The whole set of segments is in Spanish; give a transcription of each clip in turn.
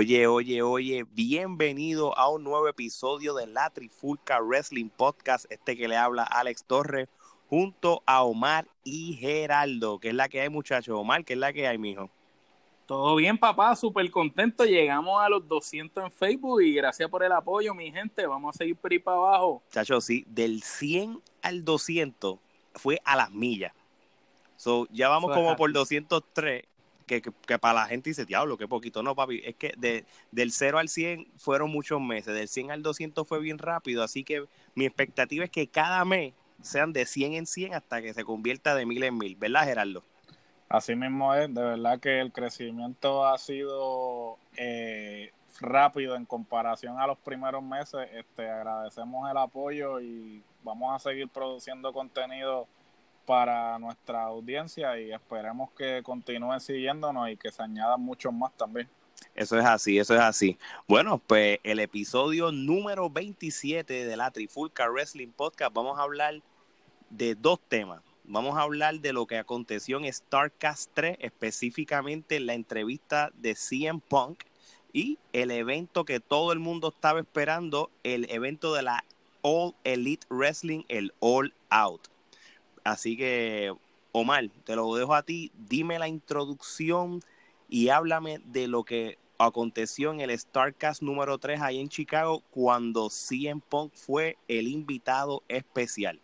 Oye, oye, oye, bienvenido a un nuevo episodio de la Trifulca Wrestling Podcast, este que le habla Alex Torres, junto a Omar y Geraldo, que es la que hay muchachos. Omar, que es la que hay, mijo. Todo bien, papá, súper contento. Llegamos a los 200 en Facebook y gracias por el apoyo, mi gente. Vamos a seguir por ahí para abajo. Muchachos, sí, del 100 al 200 fue a las millas. So, ya vamos como por 203 que, para la gente dice, diablo, qué poquito. No, papi, es que de, del 0 al 100 fueron muchos meses, del 100 al 200 fue bien rápido, así que mi expectativa es que cada mes sean de 100 en 100 hasta que se convierta de mil en mil, ¿verdad, Gerardo? Así mismo es, de verdad que el crecimiento ha sido eh, rápido en comparación a los primeros meses. Este, agradecemos el apoyo y vamos a seguir produciendo contenido para nuestra audiencia y esperemos que continúen siguiéndonos y que se añadan muchos más también. Eso es así, eso es así. Bueno, pues el episodio número 27 de la Trifulca Wrestling Podcast vamos a hablar de dos temas. Vamos a hablar de lo que aconteció en StarCast 3, específicamente la entrevista de CM Punk y el evento que todo el mundo estaba esperando, el evento de la All Elite Wrestling, el All Out. Así que, Omar, te lo dejo a ti. Dime la introducción y háblame de lo que aconteció en el StarCast número 3 ahí en Chicago cuando CM Punk fue el invitado especial.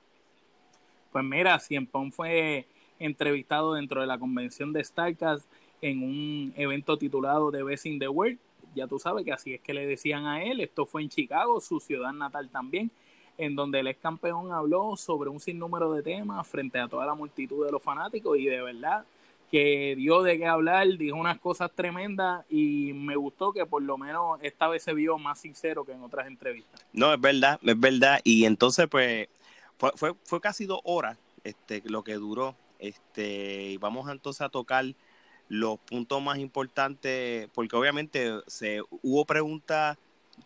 Pues mira, CM Punk fue entrevistado dentro de la convención de StarCast en un evento titulado The Best in the World. Ya tú sabes que así es que le decían a él. Esto fue en Chicago, su ciudad natal también en donde el ex campeón habló sobre un sinnúmero de temas frente a toda la multitud de los fanáticos y de verdad que dio de qué hablar, dijo unas cosas tremendas y me gustó que por lo menos esta vez se vio más sincero que en otras entrevistas. No, es verdad, es verdad. Y entonces, pues, fue, fue, fue casi dos horas este, lo que duró. Este, y vamos entonces a tocar los puntos más importantes, porque obviamente se hubo preguntas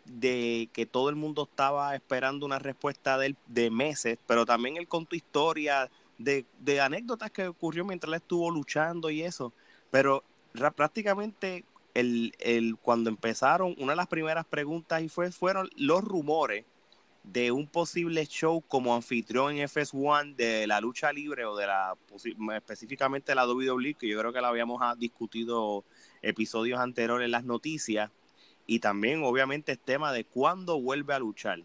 de que todo el mundo estaba esperando una respuesta de, de meses, pero también él contó historia de, de anécdotas que ocurrió mientras él estuvo luchando y eso. Pero prácticamente el, el, cuando empezaron, una de las primeras preguntas y fue, fueron los rumores de un posible show como anfitrión en FS1 de la lucha libre o de la específicamente la WWE, que yo creo que la habíamos ah, discutido episodios anteriores en las noticias y también obviamente el tema de cuándo vuelve a luchar.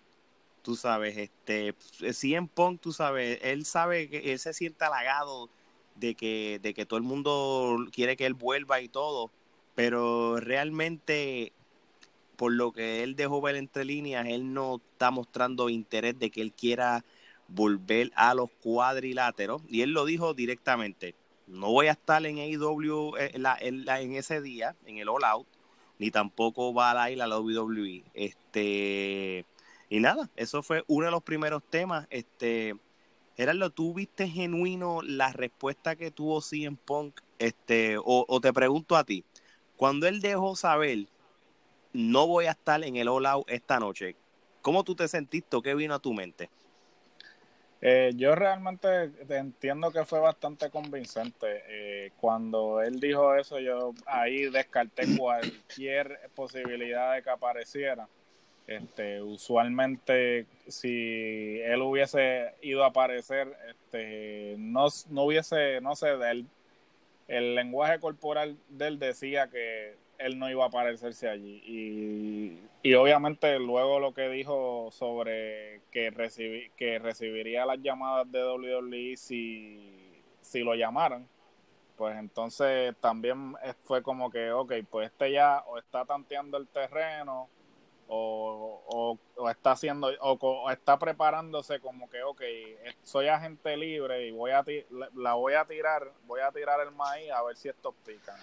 Tú sabes, este, en Punk, tú sabes, él sabe que él se siente halagado de que, de que todo el mundo quiere que él vuelva y todo, pero realmente por lo que él dejó ver entre líneas, él no está mostrando interés de que él quiera volver a los cuadriláteros. Y él lo dijo directamente, no voy a estar en AEW eh, en ese día, en el All Out, ni tampoco va a ir a la WWE. Este, y nada, eso fue uno de los primeros temas. Este, Gerardo, ¿tú viste genuino la respuesta que tuvo CM Punk? Este, o, te pregunto a ti, cuando él dejó saber, no voy a estar en el All Out esta noche, ¿cómo tú te sentiste o qué vino a tu mente? Eh, yo realmente entiendo que fue bastante convincente. Eh, cuando él dijo eso, yo ahí descarté cualquier posibilidad de que apareciera. Este, usualmente, si él hubiese ido a aparecer, este, no, no hubiese, no sé, del, el lenguaje corporal de él decía que él no iba a aparecerse allí. Y, y obviamente luego lo que dijo sobre que, que recibiría las llamadas de WWE si, si lo llamaran, pues entonces también fue como que, ok, pues este ya o está tanteando el terreno o, o, está haciendo o, está preparándose como que ok soy agente libre y voy a la voy a tirar voy a tirar el maíz a ver si estos pican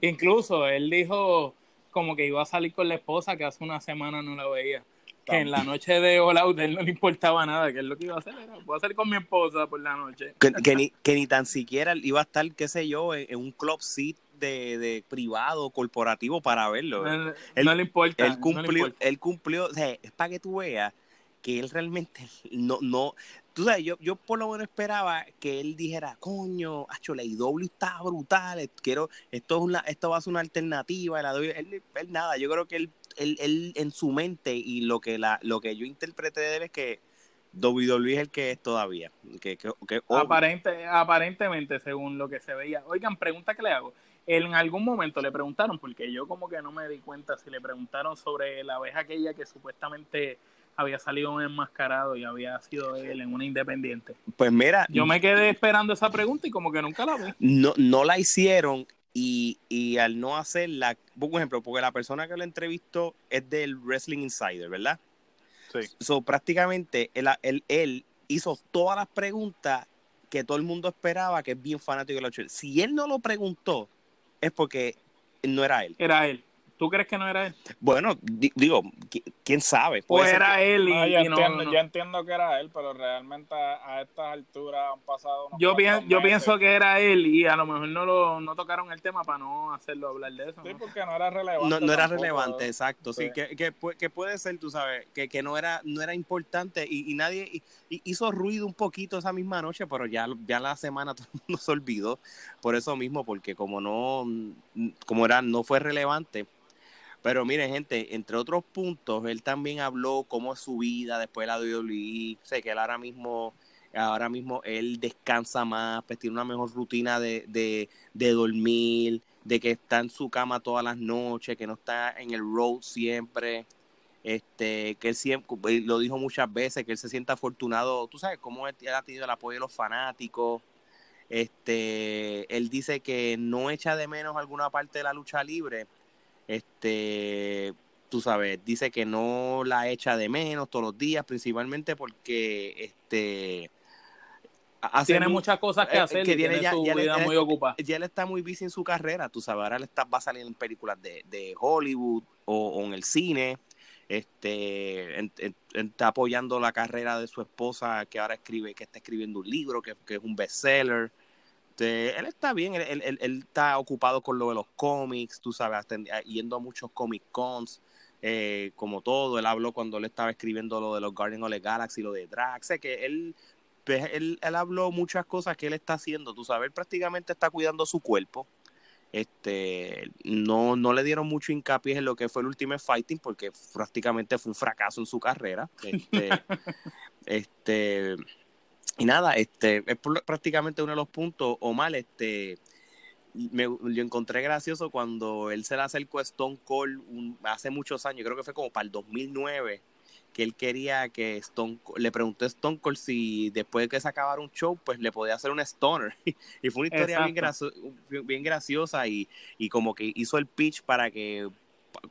incluso él dijo como que iba a salir con la esposa que hace una semana no la veía que en la noche de All Out él no le importaba nada, que él lo que iba a hacer era, voy a salir con mi esposa por la noche. Que, ni, que ni tan siquiera iba a estar, qué sé yo, en, un club seat de, de, privado, corporativo para verlo. No, él, le importa. Él cumplió, él cumplió, o sea, es para que tú veas que él realmente no, no, tú sabes, yo, yo por lo menos esperaba que él dijera, coño, acho, la IW está brutal, quiero, esto es una, esto va a ser una alternativa, la él, él, nada, yo creo que él, él, él, en su mente y lo que la, lo que yo interpreté de él es que WWE es el que es todavía. Que, que, Aparente, aparentemente, según lo que se veía. Oigan, pregunta que le hago. En algún momento le preguntaron, porque yo como que no me di cuenta si le preguntaron sobre la vez aquella que supuestamente había salido un enmascarado y había sido él en una independiente. Pues mira. Yo me quedé esperando esa pregunta y como que nunca la vi. No, no la hicieron y, y al no hacerla, por ejemplo, porque la persona que lo entrevistó es del Wrestling Insider, ¿verdad? Sí. So, prácticamente él, él, él hizo todas las preguntas que todo el mundo esperaba, que es bien fanático de la Si él no lo preguntó, es porque no era él. Era él. ¿Tú crees que no era él? Bueno, digo, quién sabe. O era él y, yo, entiendo, que era él, pero realmente a, estas alturas han pasado. yo, yo pienso que era él y a lo mejor no lo no tocaron el tema para no hacerlo hablar de eso. Sí, porque no era relevante. No, era relevante, exacto. Sí, que, que, que, puede ser, tú sabes, que, que no era no era importante y, nadie hizo ruido un poquito esa misma noche, pero ya, ya la semana todo el mundo se olvidó por eso mismo, porque como no, como era, no fue relevante pero mire, gente, entre otros puntos, él también habló cómo es su vida después de la WWE. Sé que él ahora mismo, ahora mismo él descansa más, pues tiene una mejor rutina de, de, de dormir, de que está en su cama todas las noches, que no está en el road siempre. Este, que él siempre, lo dijo muchas veces, que él se siente afortunado. Tú sabes cómo él ha tenido el apoyo de los fanáticos. Este, él dice que no echa de menos alguna parte de la lucha libre este, tú sabes, dice que no la echa de menos todos los días, principalmente porque este tiene muchas cosas que eh, hacer que tiene, ya, su vida muy ocupada. Ya él está muy busy en su carrera, tú sabes, ahora él está, va a salir en películas de, de Hollywood o, en el cine, este está apoyando la carrera de su esposa que ahora escribe, que está escribiendo un libro, que, que es un bestseller. Este, él está bien, él, está ocupado con lo de los cómics, tú sabes, yendo a muchos Comic Cons, eh, como todo. Él habló cuando él estaba escribiendo lo de los Guardians of the Galaxy, lo de Drax, sé que él, pues, él, él habló muchas cosas que él está haciendo, tú sabes, él prácticamente está cuidando su cuerpo. Este, no, no le dieron mucho hincapié en lo que fue el Ultimate Fighting porque prácticamente fue un fracaso en su carrera. Este, este y nada, este es prácticamente uno de los puntos, o mal, este me, yo encontré gracioso cuando él se le acercó a Stone Cold hace muchos años, creo que fue como para el 2009, que él quería que Stone le preguntó a Stone Cold si después de que se acabara un show, pues le podía hacer un stoner. y fue una historia bien, bien graciosa y, y como que hizo el pitch para que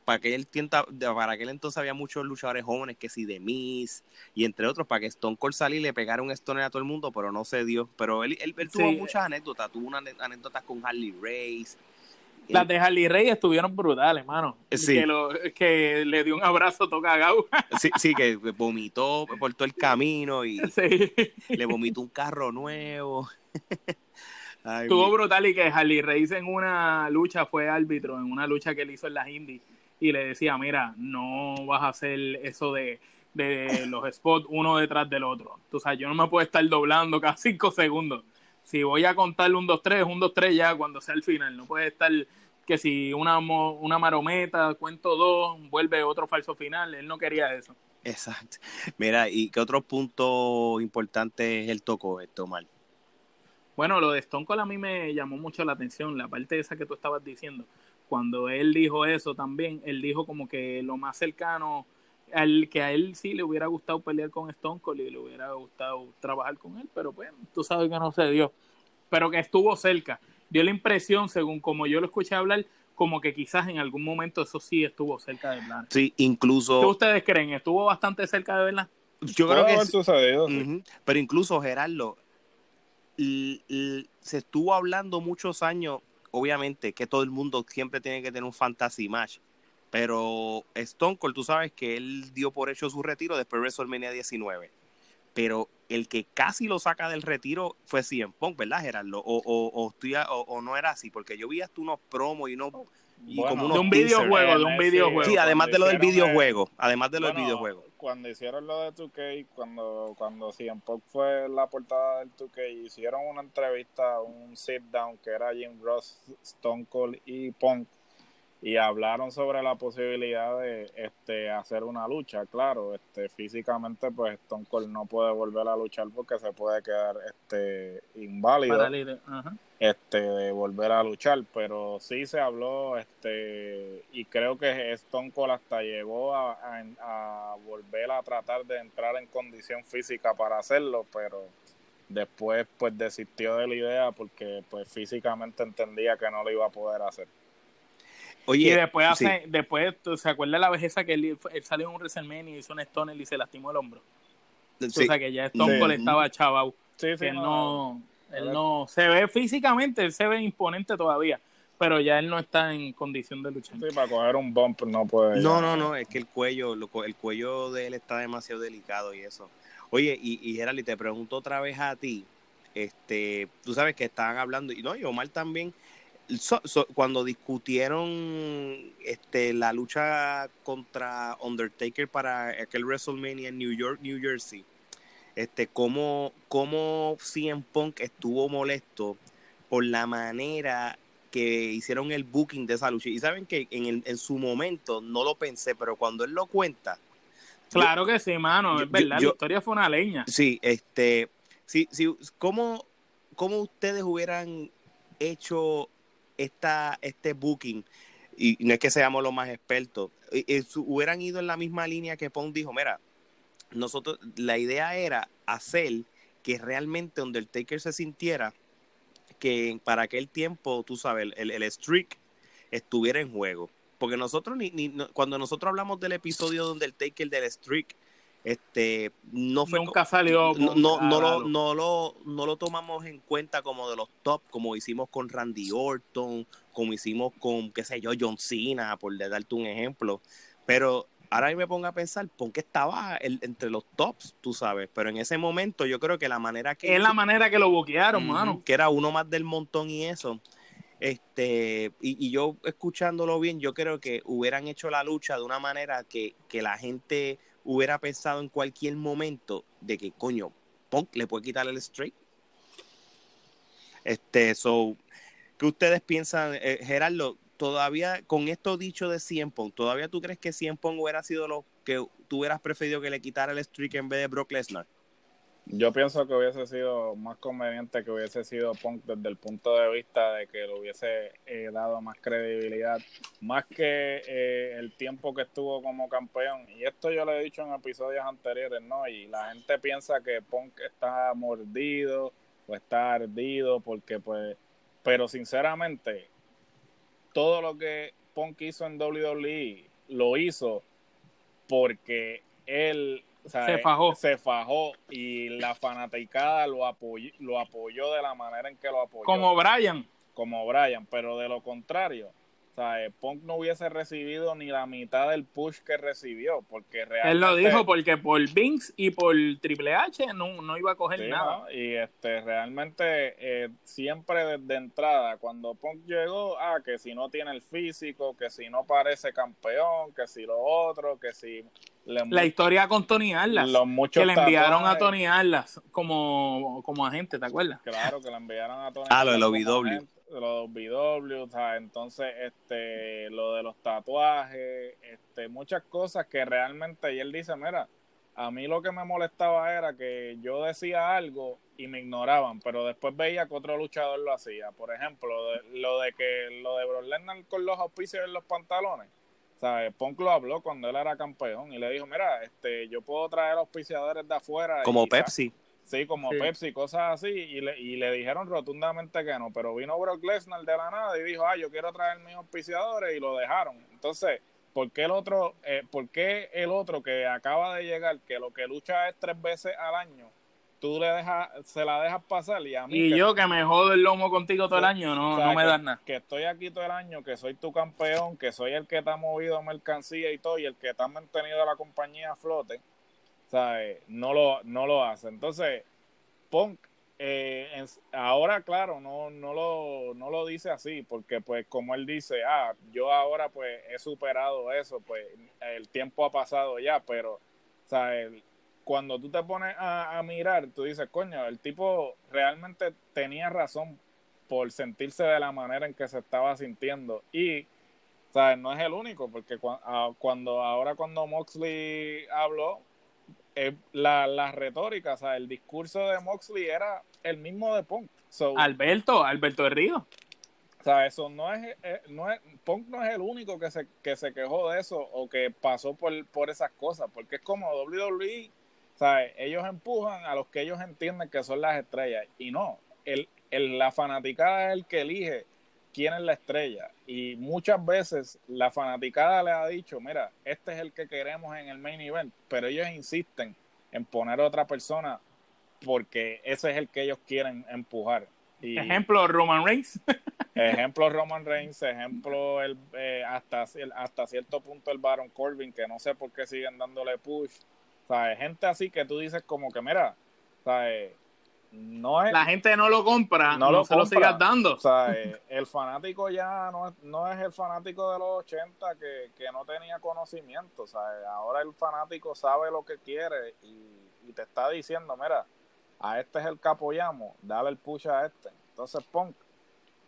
para que él tienta, para aquel entonces había muchos luchadores jóvenes que sí de Miss y entre otros para que Stone Cold saliera y le pegara un stoner a todo el mundo, pero no se dio. Pero él, él, tuvo muchas anécdotas, tuvo una anécdotas con Harley Race. Las de Harley Race estuvieron brutales, hermano. Que, lo, que le dio un abrazo tocagao. Sí, sí, que vomitó por todo el camino y le vomitó un carro nuevo. Estuvo brutal y que Harley Race en una lucha fue árbitro, en una lucha que él hizo en las Indies, y le decía, mira, no vas a hacer eso de, de los spots uno detrás del otro. O sea, yo no me puedo estar doblando cada cinco segundos. Si voy a contar un 2-3, un 2-3 ya cuando sea el final. No puede estar que si una, una marometa, cuento dos, vuelve otro falso final. Él no quería eso. Exacto. Mira, ¿y qué otro punto importante es el toco, esto, Mal? Bueno, lo de Stone Cold a mí me llamó mucho la atención, la parte esa que tú estabas diciendo. Cuando él dijo eso también, él dijo como que lo más cercano, al que a él sí le hubiera gustado pelear con Stone Cold y le hubiera gustado trabajar con él, pero pues tú sabes que no se dio. Pero que estuvo cerca. Dio la impresión, según como yo lo escuché hablar, como que quizás en algún momento eso sí estuvo cerca de verdad. Sí, incluso. ¿Qué ustedes creen? ¿Estuvo bastante cerca de verdad? Yo creo que. Sucedido, sí. Ujú. Pero incluso, Gerardo, se estuvo hablando muchos años, obviamente, que todo el mundo siempre tiene que tener un fantasy match. Pero Stone Cold, tú sabes que él dio por hecho su retiro después de WrestleMania 19. Pero el que casi lo saca del retiro fue CM Punk, ¿verdad, Gerardo? O, o, o, estoy a- o- o no era así, porque yo vi hasta unos promos y unos. Y Bueno, como unos De un videojuego, de un videojuego. Sí, además de lo del videojuego. Además de lo del videojuego. Cuando hicieron lo de 2K, cuando, cuando CM Punk fue la portada del 2K, hicieron una entrevista, un sit down que era Jim Ross, Stone Cold y Punk y hablaron sobre la posibilidad de este hacer una lucha, claro, este físicamente pues Stone Cold no puede volver a luchar porque se puede quedar este inválido. Ajá. este de volver a luchar, pero sí se habló este y creo que Stone Cold hasta llegó a, a- a volver a tratar de entrar en condición física para hacerlo, pero después pues desistió de la idea porque pues físicamente entendía que no lo iba a poder hacer. Oye, y después sí. hace, después, ¿tú- ¿se acuerda la vejeza que él, él salió en un WrestleMania y hizo un Stoner y se lastimó el hombro? Sí. O sea que ya Stone Sí. Cold estaba chavao. Sí, sí, que él no, no, él no se ve físicamente, él se ve imponente todavía, pero ya él no está en condición de luchar. sí, para coger un bump no puede. No, no, no, es que el cuello, lo co- el cuello de él está demasiado delicado y eso. Oye, y, y te pregunto otra vez a ti, este, tú sabes que estaban hablando, y no, y Omar también, so- so- cuando discutieron este, la lucha contra Undertaker para aquel WrestleMania en New York, New Jersey, este, cómo, cómo CM Punk estuvo molesto por la manera que hicieron el booking de esa lucha. Y saben que en, el- en su momento no lo pensé, pero cuando él lo cuenta, Claro que sí, mano, yo- es verdad, yo- la historia fue una leña. sí, este, sí, sí, ¿cómo, cómo ustedes hubieran hecho esta, este booking? Y no es que seamos los más expertos, hubieran ido en la misma línea que Pong dijo, mira, nosotros, la idea era hacer que realmente Undertaker se sintiera que para aquel tiempo, tú sabes, el, el streak estuviera en juego. Porque nosotros, ni, ni- cuando nosotros hablamos del episodio de Undertaker del streak, este, no fue Nunca salió. no, no, no, lo, no, lo, no lo tomamos en cuenta como de los top, como hicimos con Randy Orton, como hicimos con, qué sé yo, John Cena, por darte un ejemplo. Pero ahora me pongo a pensar, ¿por qué estaba el- entre los tops, tú sabes? Pero en ese momento yo creo que la manera que... Es la manera que lo buquearon, Ujú, mano. Que era uno más del montón y eso. Este, y, y yo escuchándolo bien, yo creo que hubieran hecho la lucha de una manera que, que la gente hubiera pensado en cualquier momento de que, coño, Punk le puede quitar el straight. Este, so, ¿qué ustedes piensan, eh, Gerardo? Todavía, con esto dicho de 100 Punk, ¿todavía tú crees que 100 Punk hubiera sido lo que tú hubieras preferido que le quitara el streak en vez de Brock Lesnar? Yo pienso que hubiese sido más conveniente que hubiese sido Punk desde el punto de vista de que le hubiese eh, dado más credibilidad, más que eh, el tiempo que estuvo como campeón. Y esto yo lo he dicho en episodios anteriores, ¿no? Y la gente piensa que Punk está mordido o está ardido porque pues... Pero sinceramente, todo lo que Punk hizo en WWE lo hizo porque él o sea, Se fajó. se fajó y la fanaticada lo apoyó, lo apoyó de la manera en que lo apoyó Como Brian. como Brian, pero de lo contrario, o sea, eh, Punk no hubiese recibido ni la mitad del push que recibió, porque realmente... Él lo dijo porque por Vince y por Triple H no, no iba a coger Sí, nada. ¿no? Y este, realmente eh, siempre desde entrada, cuando Punk llegó, ah, que si no tiene el físico, que si no parece campeón, que si lo otro, que si... La historia con Tony Arlas. los muchos Que le enviaron a. Tony Arlas como, como agente, ¿te acuerdas? Claro, que le enviaron a Tony. Ah, lo de los BW. agente, Lo de los BW, o sea, entonces, este, lo de los tatuajes, este, muchas cosas que realmente, y él dice, mira, a mí lo que me molestaba era que yo decía algo y me ignoraban, pero después veía que otro luchador lo hacía. Por ejemplo, lo de, lo de que lo de Brock Lesnar con los auspicios en los pantalones. ¿Sabes? Punk lo habló cuando él era campeón y le dijo, mira, este, yo puedo traer auspiciadores de afuera. Como y Pepsi. Sí, como Pepsi, cosas así, y le, y le dijeron rotundamente que no, pero vino Brock Lesnar de la nada y dijo, ah, yo quiero traer mis auspiciadores, y lo dejaron. Entonces, ¿por qué el otro, eh, ¿por qué el otro que acaba de llegar, que lo que lucha es tres veces al año, tú le dejas, se la dejas pasar y a mí... Y yo que me jodo el lomo contigo todo el año, no, no me das nada. Que estoy aquí todo el año, que soy tu campeón, que soy el que te ha movido mercancía y todo, y el que te ha mantenido la compañía a flote ¿sabes? No lo, no lo hace. Entonces, Punk, eh, ahora, claro, no, no, lo, no lo dice así, porque pues como él dice, ah, yo ahora pues he superado eso, pues el tiempo ha pasado ya, pero, ¿sabes? Cuando tú te pones a, mirar, tú dices, coño, el tipo realmente tenía razón por sentirse de la manera en que se estaba sintiendo. Y, ¿sabes? No es el único, porque cuando ahora cuando Moxley habló, eh, la, la, retórica, o sea, el discurso de Moxley era el mismo de Punk. Alberto, Alberto de Río. O sea, eso no es, eh, no es, Punk no es el único que se, que se quejó de eso o que pasó por, por esas cosas, porque es como WWE, ¿sabes? Ellos empujan a los que ellos entienden que son las estrellas y no, el, el, la fanaticada es el que elige quién es la estrella. Y muchas veces la fanaticada le ha dicho, mira, este es el que queremos en el main event, pero ellos insisten en poner a otra persona porque ese es el que ellos quieren empujar. ejemplo, Roman Reigns. ejemplo, Roman Reigns. Ejemplo, el, eh, hasta, hasta cierto punto el Baron Corbin, que no sé por qué siguen dándole push. Sea, gente así que tú dices como que, mira, ¿sabes? no es, la gente no lo compra, no, lo se lo sigas dando. O sea, el fanático ya no es, no es el fanático de los 80 que, no tenía conocimiento. O sea, ahora el fanático sabe lo que quiere y, te está diciendo, mira, a este es el que apoyamos, dale el push a este. Entonces Punk,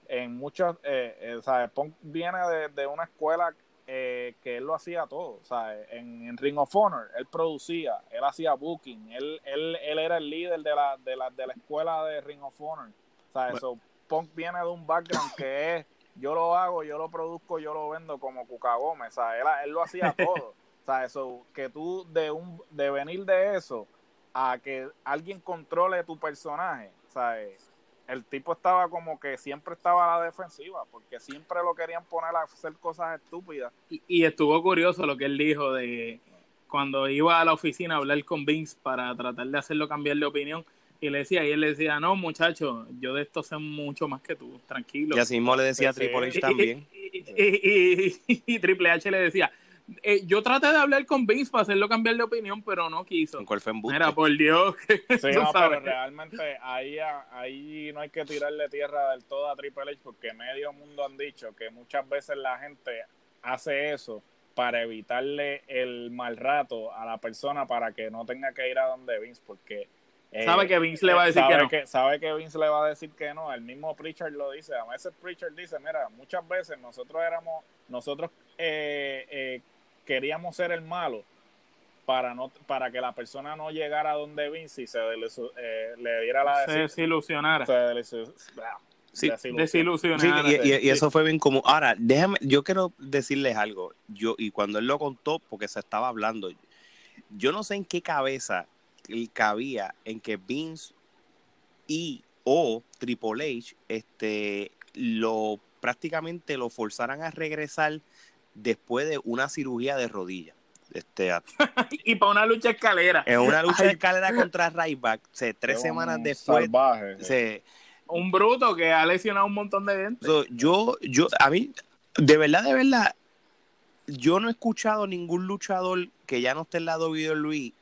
en muchos, eh, eh, Punk viene de, de una escuela eh, que él lo hacía todo. O sea, en, Ring of Honor, él producía, él hacía booking, él, él, él era el líder de la, de, la, de la escuela de Ring of Honor. O sea, eso, Punk viene de un background que es, yo lo hago, yo lo produzco, yo lo vendo como Cuca Gómez. O sea, él, él lo hacía todo. o sea, eso, que tú de, un, de venir de eso a que alguien controle tu personaje, sea, el tipo estaba como que siempre estaba a la defensiva, porque siempre lo querían poner a hacer cosas estúpidas. Y, estuvo curioso lo que él dijo de cuando iba a la oficina a hablar con Vince para tratar de hacerlo cambiar de opinión. Y le decía, y él le decía, no, muchacho, yo de esto sé mucho más que tú, tranquilo. Y así mismo le decía a Triple H también. y Triple H le decía, eh, yo traté de hablar con Vince para hacerlo cambiar de opinión, pero no quiso. ¿Cuál fue Mira, por Dios. sí, no, pero realmente ahí, ahí no hay que tirarle tierra del todo a Triple H porque medio mundo han dicho que muchas veces la gente hace eso para evitarle el mal rato a la persona para que no tenga que ir a donde Vince porque eh, sabe que Vince le va a decir que no. sabe que Vince le va a decir que no. El mismo Pritchard lo dice. A veces Pritchard dice, mira, muchas veces nosotros éramos, nosotros eh, eh, queríamos ser el malo para no para que la persona no llegara a donde Vince y se eh, le diera la se desilusionara. Sí, y, eso fue bien como. Ahora, déjame, yo quiero decirles algo. Yo, y cuando él lo contó, porque se estaba hablando, yo no sé en qué cabeza cabía en que Vince y o Triple H este, lo prácticamente lo forzaran a regresar después de una cirugía de rodilla. Este, y para una lucha escalera. En una lucha de escalera contra Ryback, tres semanas después. un bruto que ha lesionado un montón de gente. yo, yo, a mí, de verdad, de verdad, yo no he escuchado ningún luchador que ya no esté en lado de Luis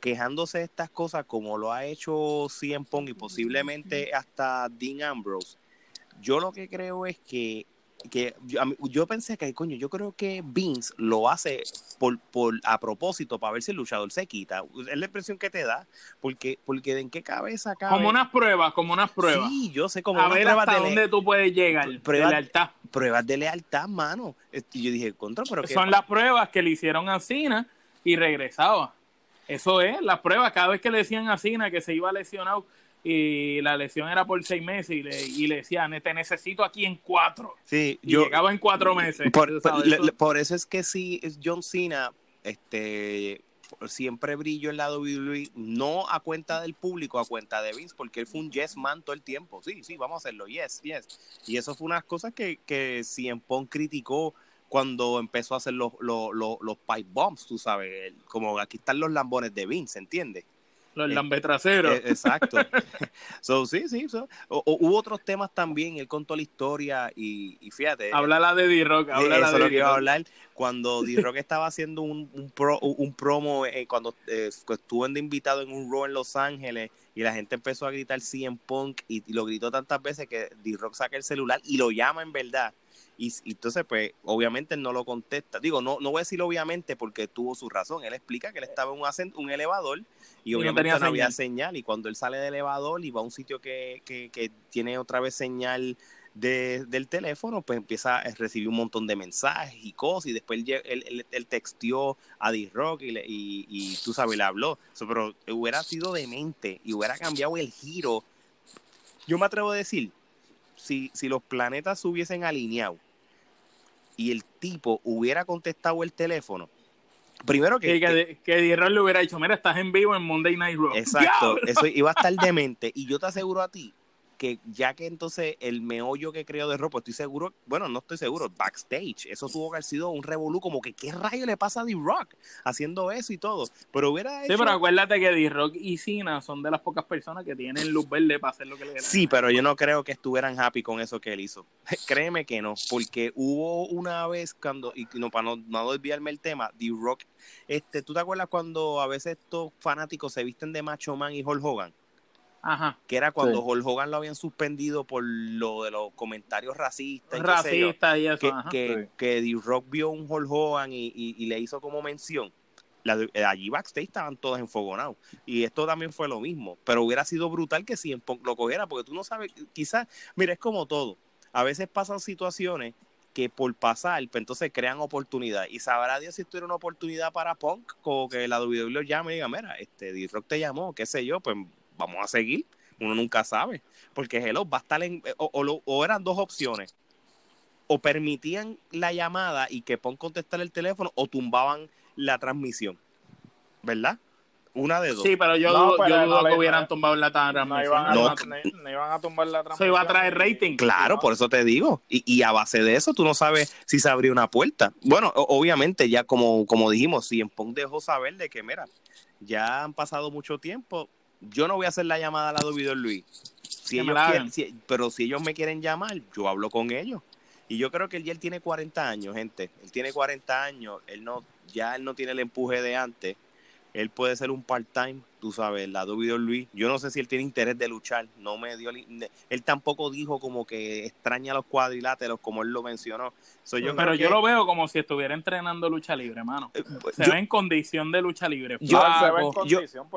quejándose de estas cosas como lo ha hecho CM Punk y posiblemente hasta Dean Ambrose. Yo lo que creo es que que yo, pensé que, coño, yo creo que Vince lo hace por, por a propósito para ver si el luchador se quita. Es la impresión que te da, porque, porque en qué cabeza cabe. Como unas pruebas, como unas pruebas. Sí, yo sé como a ver hasta dónde tú puedes llegar. Pruebas, de lealtad. Pruebas de lealtad, mano. Y yo dije, contra, pero Son las pruebas que le hicieron a Cena y regresaba. Eso es, las pruebas. Cada vez que le decían a Cena que se iba lesionado y la lesión era por seis meses y le, y le decían, te necesito aquí en cuatro. Sí, yo, llegaba en cuatro meses. Por, eso. es que sí, John Cena, este, siempre brilló en la WWE, no a cuenta del público, a cuenta de Vince, porque él fue un yes man todo el tiempo. Sí, sí, vamos a hacerlo, yes, yes. Y eso fue unas cosas que, que Cien Pong criticó cuando empezó a hacer los, los, los, pipe bombs, tú sabes, como aquí están los lambones de Vince, ¿entiendes? Los eh, lambetraseros. Eh, exacto. so, sí, sí. hubo otros temas también. Él contó la historia y, y fíjate. Habla de D-Rock. Eso de lo que iba a hablar. Cuando D-Rock estaba haciendo un, un, pro, un promo, eh, cuando estuvo de invitado en un Raw en Los Ángeles y la gente empezó a gritar CM Punk y, y lo gritó tantas veces que D-Rock saca el celular y lo llama en verdad y, entonces, pues, obviamente él no lo contesta. Digo, no, no voy a decir obviamente porque tuvo su razón. Él explica que él estaba en un, un elevador y, obviamente no, había señal. Y cuando él sale del elevador y va a un sitio que, que, que tiene otra vez señal de, del teléfono, pues empieza a recibir un montón de mensajes y cosas. Y después él, él, él, texteó a D-Rock y, y, y, tú sabes, le habló. pero hubiera sido demente y hubiera cambiado el giro. Yo me atrevo a decir si, si los planetas se hubiesen alineado y el tipo hubiera contestado el teléfono, primero que... Que, que, le hubiera dicho, mira, estás en vivo en Monday Night Raw. Exacto, eso iba a estar demente. Y yo te aseguro a ti que ya que entonces el meollo que creo de ropa, estoy seguro, bueno, no estoy seguro, backstage, eso tuvo que haber sido un revolú, como que qué rayo le pasa a D-Rock haciendo eso y todo. Pero hubiera hecho... Sí, pero acuérdate que D-Rock y Cena son de las pocas personas que tienen luz verde para hacer lo que le Sí, pero yo no creo que estuvieran happy con eso que él hizo. Créeme que no, porque hubo una vez cuando, y no, para no, no desviarme el tema, D-Rock, este, ¿tú te acuerdas cuando a veces estos fanáticos se visten de Macho Man y Hulk Hogan? Que era cuando Hulk Hogan lo habían suspendido por lo de los comentarios racistas. Y racistas y eso. Que, que, D-Rock vio un Hulk Hogan y, y, le hizo como mención. Eh, allí backstage estaban todos enfogonados. Y esto también fue lo mismo. Pero hubiera sido brutal que si lo cogiera, porque tú no sabes, quizás, mira, es como todo. A veces pasan situaciones que por pasar, pues entonces crean oportunidad. Y sabrá Dios si esto era una oportunidad para Punk, como que la WWE lo llame y diga, mira, este D-Rock te llamó, qué sé yo, pues vamos a seguir. Uno nunca sabe. Porque Hello va a estar en. O, eran dos opciones. O permitían la llamada y que pon contestar el teléfono o tumbaban la transmisión. ¿Verdad? Una de dos. Sí, pero yo dudo, que hubieran tumbado la transmisión. No iban, a, no, iban a tumbar la transmisión. Eso iba a traer rating. Claro, por eso te digo. Y, y, a base de eso, tú no sabes si se abrió una puerta. Bueno, obviamente, ya como, como dijimos, si en Pong dejó saber de que, mira, ya han pasado mucho tiempo, yo no voy a hacer la llamada a la de Luis. Si ellos quieren, pero si ellos me quieren llamar, yo hablo con ellos. Y yo creo que él él tiene 40 años, gente. Él tiene 40 años, él no, ya él no tiene el empuje de antes. Él puede ser un part-time tú sabes, la duda Luis, yo no sé si él tiene interés de luchar, no me dio, él tampoco dijo como que extraña los cuadriláteros como él lo mencionó. yo pero yo lo veo como si estuviera entrenando lucha libre, hermano. Eh, se ve en condición de lucha libre. Yo,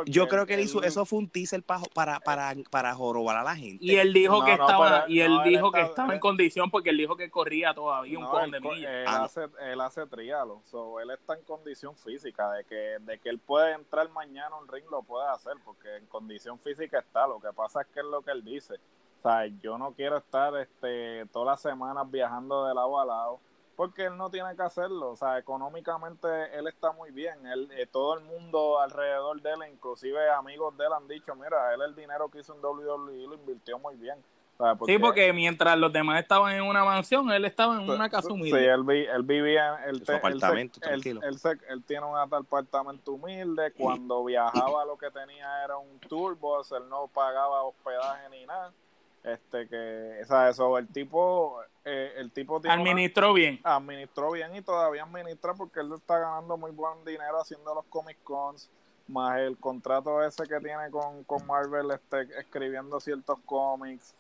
yo, creo que él hizo, eso fue un teaser para, para, para, jorobar a la gente. Y él dijo que estaba, y él dijo que estaba en condición porque él dijo que corría todavía un poco de millas. Él, ah, hace, él hace trialo, él está en condición física de que, de que él puede entrar mañana a un ring, lo puede puede hacer, porque en condición física está. Lo que pasa es que es lo que él dice. O sea, yo no quiero estar este, todas las semanas viajando de lado a lado, porque él no tiene que hacerlo. O sea, económicamente él está muy bien. Él, eh, todo el mundo alrededor de él, inclusive amigos de él, han dicho, mira, él el dinero que hizo en WWE lo invirtió muy bien sí, porque mientras los demás estaban en una mansión, él estaba en una casa humilde. Sí, él, vivía en el apartamento, él, tranquilo. Él, tiene un apartamento humilde. Cuando viajaba, lo que tenía era un bus él no pagaba hospedaje ni nada. Este que, o sea, eso, el tipo, eh, el tipo administró bien. Administró bien y todavía administra porque él está ganando muy buen dinero haciendo los Comic Cons más el contrato ese que tiene con, con Marvel este, escribiendo ciertos cómics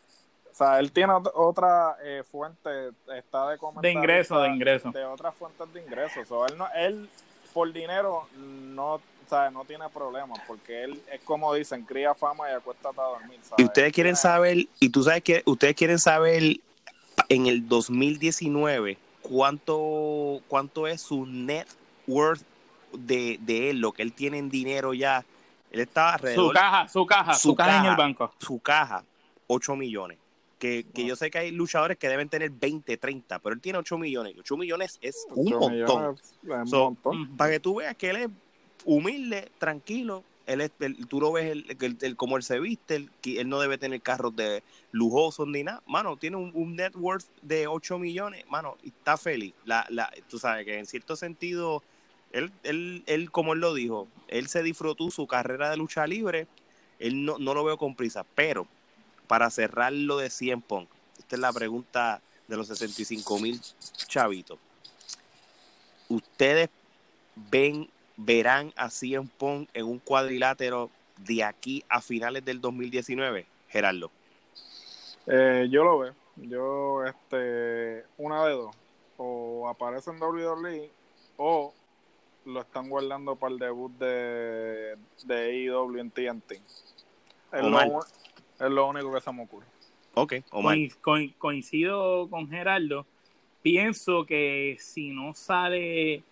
o sea, él tiene otra eh, fuente, está de De ingreso, de ingreso. De otras fuentes de ingresos. O él, no, él, por dinero, no, o sea, no tiene problemas, porque él es como dicen, cría fama y acuesta a dormir. Y ustedes quieren saber, y tú sabes que ustedes quieren saber en el 2019 cuánto, cuánto es su net worth de, de él, lo que él tiene en dinero ya. Él está alrededor. Su caja, su caja, su, caja en el banco. Su caja, 8 millones que, yo sé que hay luchadores que deben tener 20, 30, pero él tiene 8 millones. 8 millones es un montón. para que tú veas que él es humilde, tranquilo. Él, es- él- tú lo ves el, el- el- como él se viste, él, que él no debe tener carros de lujosos ni nada. Mano, tiene un, un net worth de 8 millones, mano, y está feliz. La, la, tú sabes que en cierto sentido, él, él, él, como él lo dijo, él se disfrutó su carrera de lucha libre, él no, no lo veo con prisa, pero para cerrar lo de 100 Punk, esta es la pregunta de los 65 mil chavitos. ¿Ustedes ven, verán a CM Punk en un cuadrilátero de aquí a finales del 2019? Gerardo. Eh, yo lo veo. Yo, este, una de dos. O aparece en WWE o lo están guardando para el debut de, de en TNT. Es Omar. lo, es lo único que se me ocurre. Ok, Omar. Coincido con Gerardo. Pienso que si no sale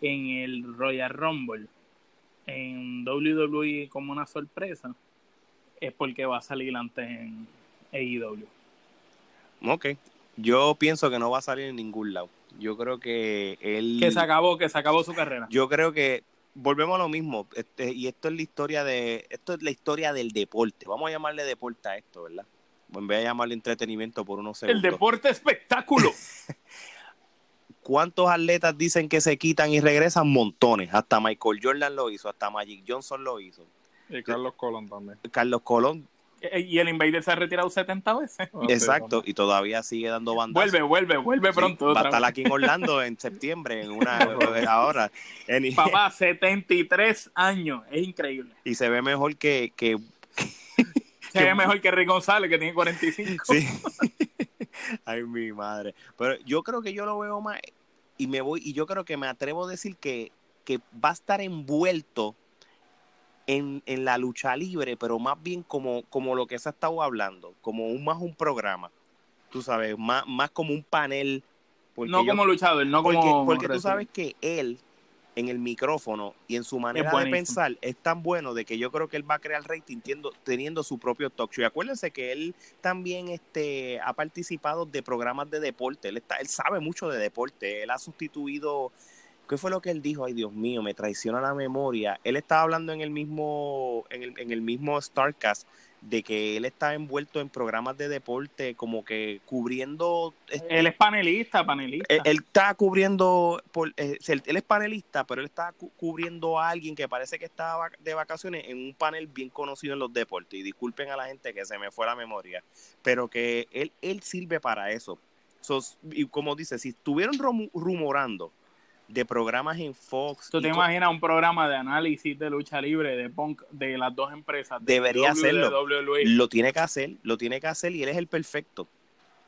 en el Royal Rumble en WWE como una sorpresa, es porque va a salir antes en AEW. Ok. Yo pienso que no va a salir en ningún lado. Yo creo que él... Que se acabó, que se acabó su carrera. Yo creo que volvemos a lo mismo. Este, y esto es la historia de... Esto es la historia del deporte. Vamos a llamarle deporte a esto, ¿verdad? En vez de llamarle entretenimiento por unos El segundos. deporte espectáculo. ¿Cuántos atletas dicen que se quitan y regresan? Montones. Hasta Michael Jordan lo hizo, hasta Magic Johnson lo hizo. Y Carlos Colón también. Carlos Colón, y el Invader se ha retirado 70 veces. Exacto, y todavía sigue dando bandas. Vuelve, vuelve, vuelve pronto. va a estar aquí en Orlando en septiembre, en una ahora. Any- Papá, 73 años. Es increíble. y se ve mejor que, que Se ve mejor que Rick González, que tiene 45. sí. Ay, mi madre. Pero yo creo que yo lo veo más y me voy y yo creo que me atrevo a decir que, que va a estar envuelto en, en la lucha libre, pero más bien como, como lo que se ha estado hablando, como un más un programa. Tú sabes, más, más como un panel. no yo- como luchador, no porque, como. porque tú sabes que él, en el micrófono y en su manera de pensar, es tan bueno de que yo creo que él va a crear rating tiendo- teniendo su propio talk show. Y acuérdense que él también este, ha participado de programas de deporte. Él, está, él sabe mucho de deporte. Él ha sustituido. ¿Qué fue lo que él dijo? Ay, Dios mío, me traiciona la memoria. Él estaba hablando en el mismo, en el, en el mismo Starcast de que él está envuelto en programas de deporte, como que cubriendo Él es panelista, panelista. él, él está cubriendo, por, eh, él, él es panelista, pero él está cu- cubriendo a alguien que parece que está vac- de vacaciones en un panel bien conocido en los deportes. Y disculpen a la gente que se me fue la memoria, pero que él, él sirve para eso. So, y como dice, si estuvieron rumorando de programas en Fox, ¿Tú te imaginas un programa de análisis de lucha libre de punk de las dos empresas? de Debería hacerlo. Lo tiene que hacer, lo tiene que hacer y él es el perfecto.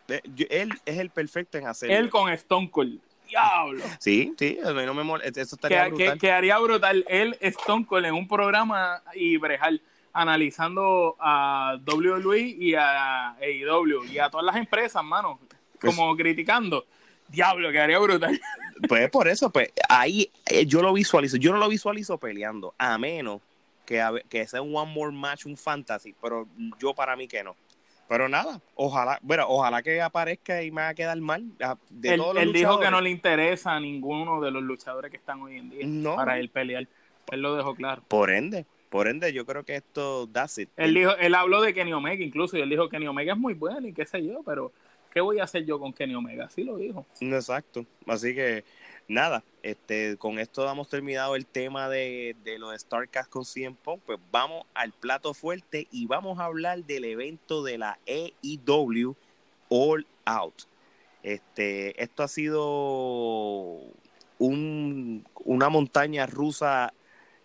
Eh, Él es el perfecto en hacerlo. Él con Stone Cold. Diablo. Sí, sí, a mí no me mol- eso estaría Que, brutal. que, que haría brutal él, Stone Cold, en un programa y Brejal analizando a WWE y a AEW y a todas las empresas, mano, Pues- como criticando. Diablo, que haría brutal. Pues por eso, pues ahí eh, yo lo visualizo. Yo no lo visualizo peleando, a menos que, a que sea un one more match, un fantasy, pero yo para mí que no. Pero nada, ojalá, bueno, ojalá que aparezca y me va a quedar mal. Ah, De él todos los él dijo que no le interesa a ninguno de los luchadores que están hoy en día No. para él pelear. Él lo dejó claro. Por ende, por ende, yo creo que esto that's it. Él dijo, él habló de Kenny Omega incluso y él dijo que Kenny Omega es muy bueno y qué sé yo, pero ¿qué voy a hacer yo con Kenny Omega? Así lo dijo. Exacto. Así que nada, este, con esto damos terminado el tema de, de los Starcast con CM Punk. Pues vamos al plato fuerte y vamos a hablar del evento de la AEW All Out. Este, esto ha sido un, una montaña rusa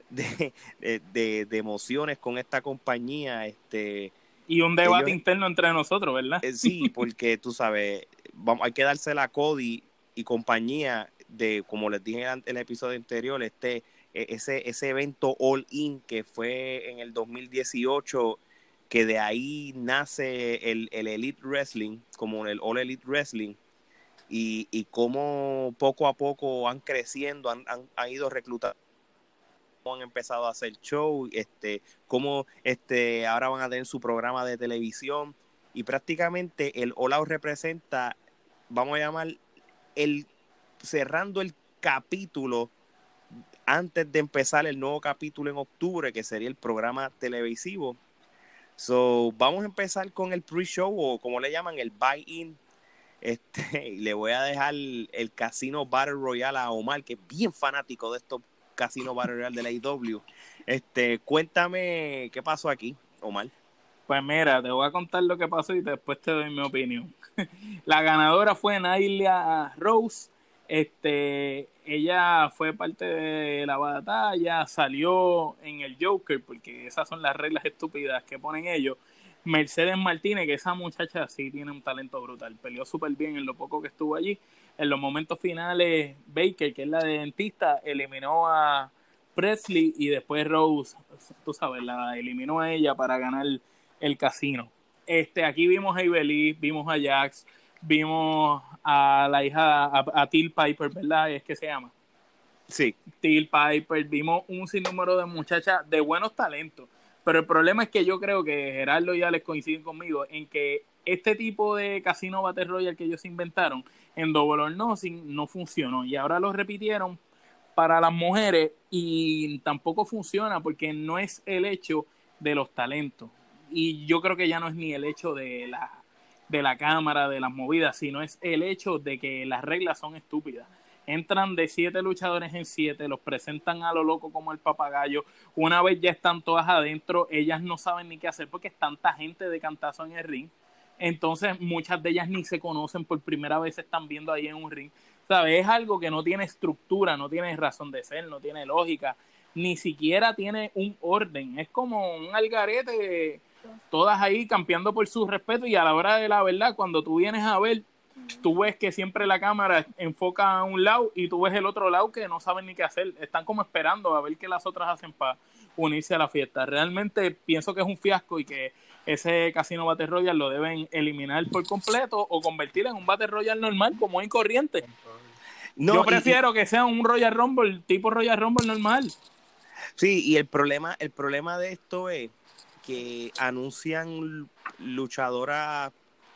de, de, de- de emociones con esta compañía. Este, Y un debate Ellos- interno entre nosotros, ¿verdad? eh, sí, porque tú sabes, vamos, hay que dársela a Cody y compañía de, como les dije en el episodio anterior, este, e- ese, ese evento All In que fue en el 2018, que de ahí nace el, el Elite Wrestling, como el All Elite Wrestling, y, y cómo poco a poco han creciendo, han, han, han ido reclutando han empezado a hacer show, este, cómo este, ahora van a tener su programa de televisión y prácticamente el All representa, vamos a llamar, el cerrando el capítulo antes de empezar el nuevo capítulo en octubre, que sería el programa televisivo. So, vamos a empezar con el pre-show o como le llaman, el buy-in. Este, le voy a dejar el, Casino Battle Royale a Omar, que es bien fanático de estos Casino Battle Royale de la IW. Este, cuéntame qué pasó aquí, Omar. Pues mira, te voy a contar lo que pasó y después te doy mi opinión. la ganadora fue Nailia Rose. Este, ella fue parte de la batalla, salió en el Joker, porque esas son las reglas estúpidas que ponen ellos. Mercedes Martínez, que esa muchacha sí tiene un talento brutal, peleó súper bien en lo poco que estuvo allí. En los momentos finales, Baker, que es la de dentista, eliminó a Presley y después Rose, tú sabes, la eliminó a ella para ganar el casino. Este, aquí vimos a Ibeliz, vimos a Jax, vimos a la hija, a, a Till Piper, ¿verdad? Es que se llama. Sí. Till Piper, vimos un sinnúmero de muchachas de buenos talentos. Pero el problema es que yo creo que Gerardo y Alex coinciden conmigo en que este tipo de casino Battle Royale que ellos inventaron en Double or Nothing no funcionó. Y ahora lo repitieron para las mujeres y tampoco funciona porque no es el hecho de los talentos y yo creo que ya no es ni el hecho de la, de la cámara, de las movidas, sino es el hecho de que las reglas son estúpidas. Entran de siete luchadores en siete, los presentan a lo loco como el papagayo. Una vez ya están todas adentro, ellas no saben ni qué hacer porque es tanta gente de cantazo en el ring. Entonces muchas de ellas ni se conocen, por primera vez se están viendo ahí en un ring. ¿Sabes? Es algo que no tiene estructura, no tiene razón de ser, no tiene lógica, ni siquiera tiene un orden. Es como un algarete todas ahí campeando por su respeto y a la hora de la verdad, cuando tú vienes a ver, tú ves que siempre la cámara enfoca a un lado y tú ves el otro lado que no saben ni qué hacer, están como esperando a ver qué las otras hacen para unirse a la fiesta. Realmente pienso que es un fiasco y que ese Casino Battle Royale lo deben eliminar por completo o convertir en un Battle Royale normal como en corriente. No, Yo prefiero que sea un Royal Rumble, tipo Royal Rumble normal. Sí, y el problema, el problema de esto es que anuncian luchadoras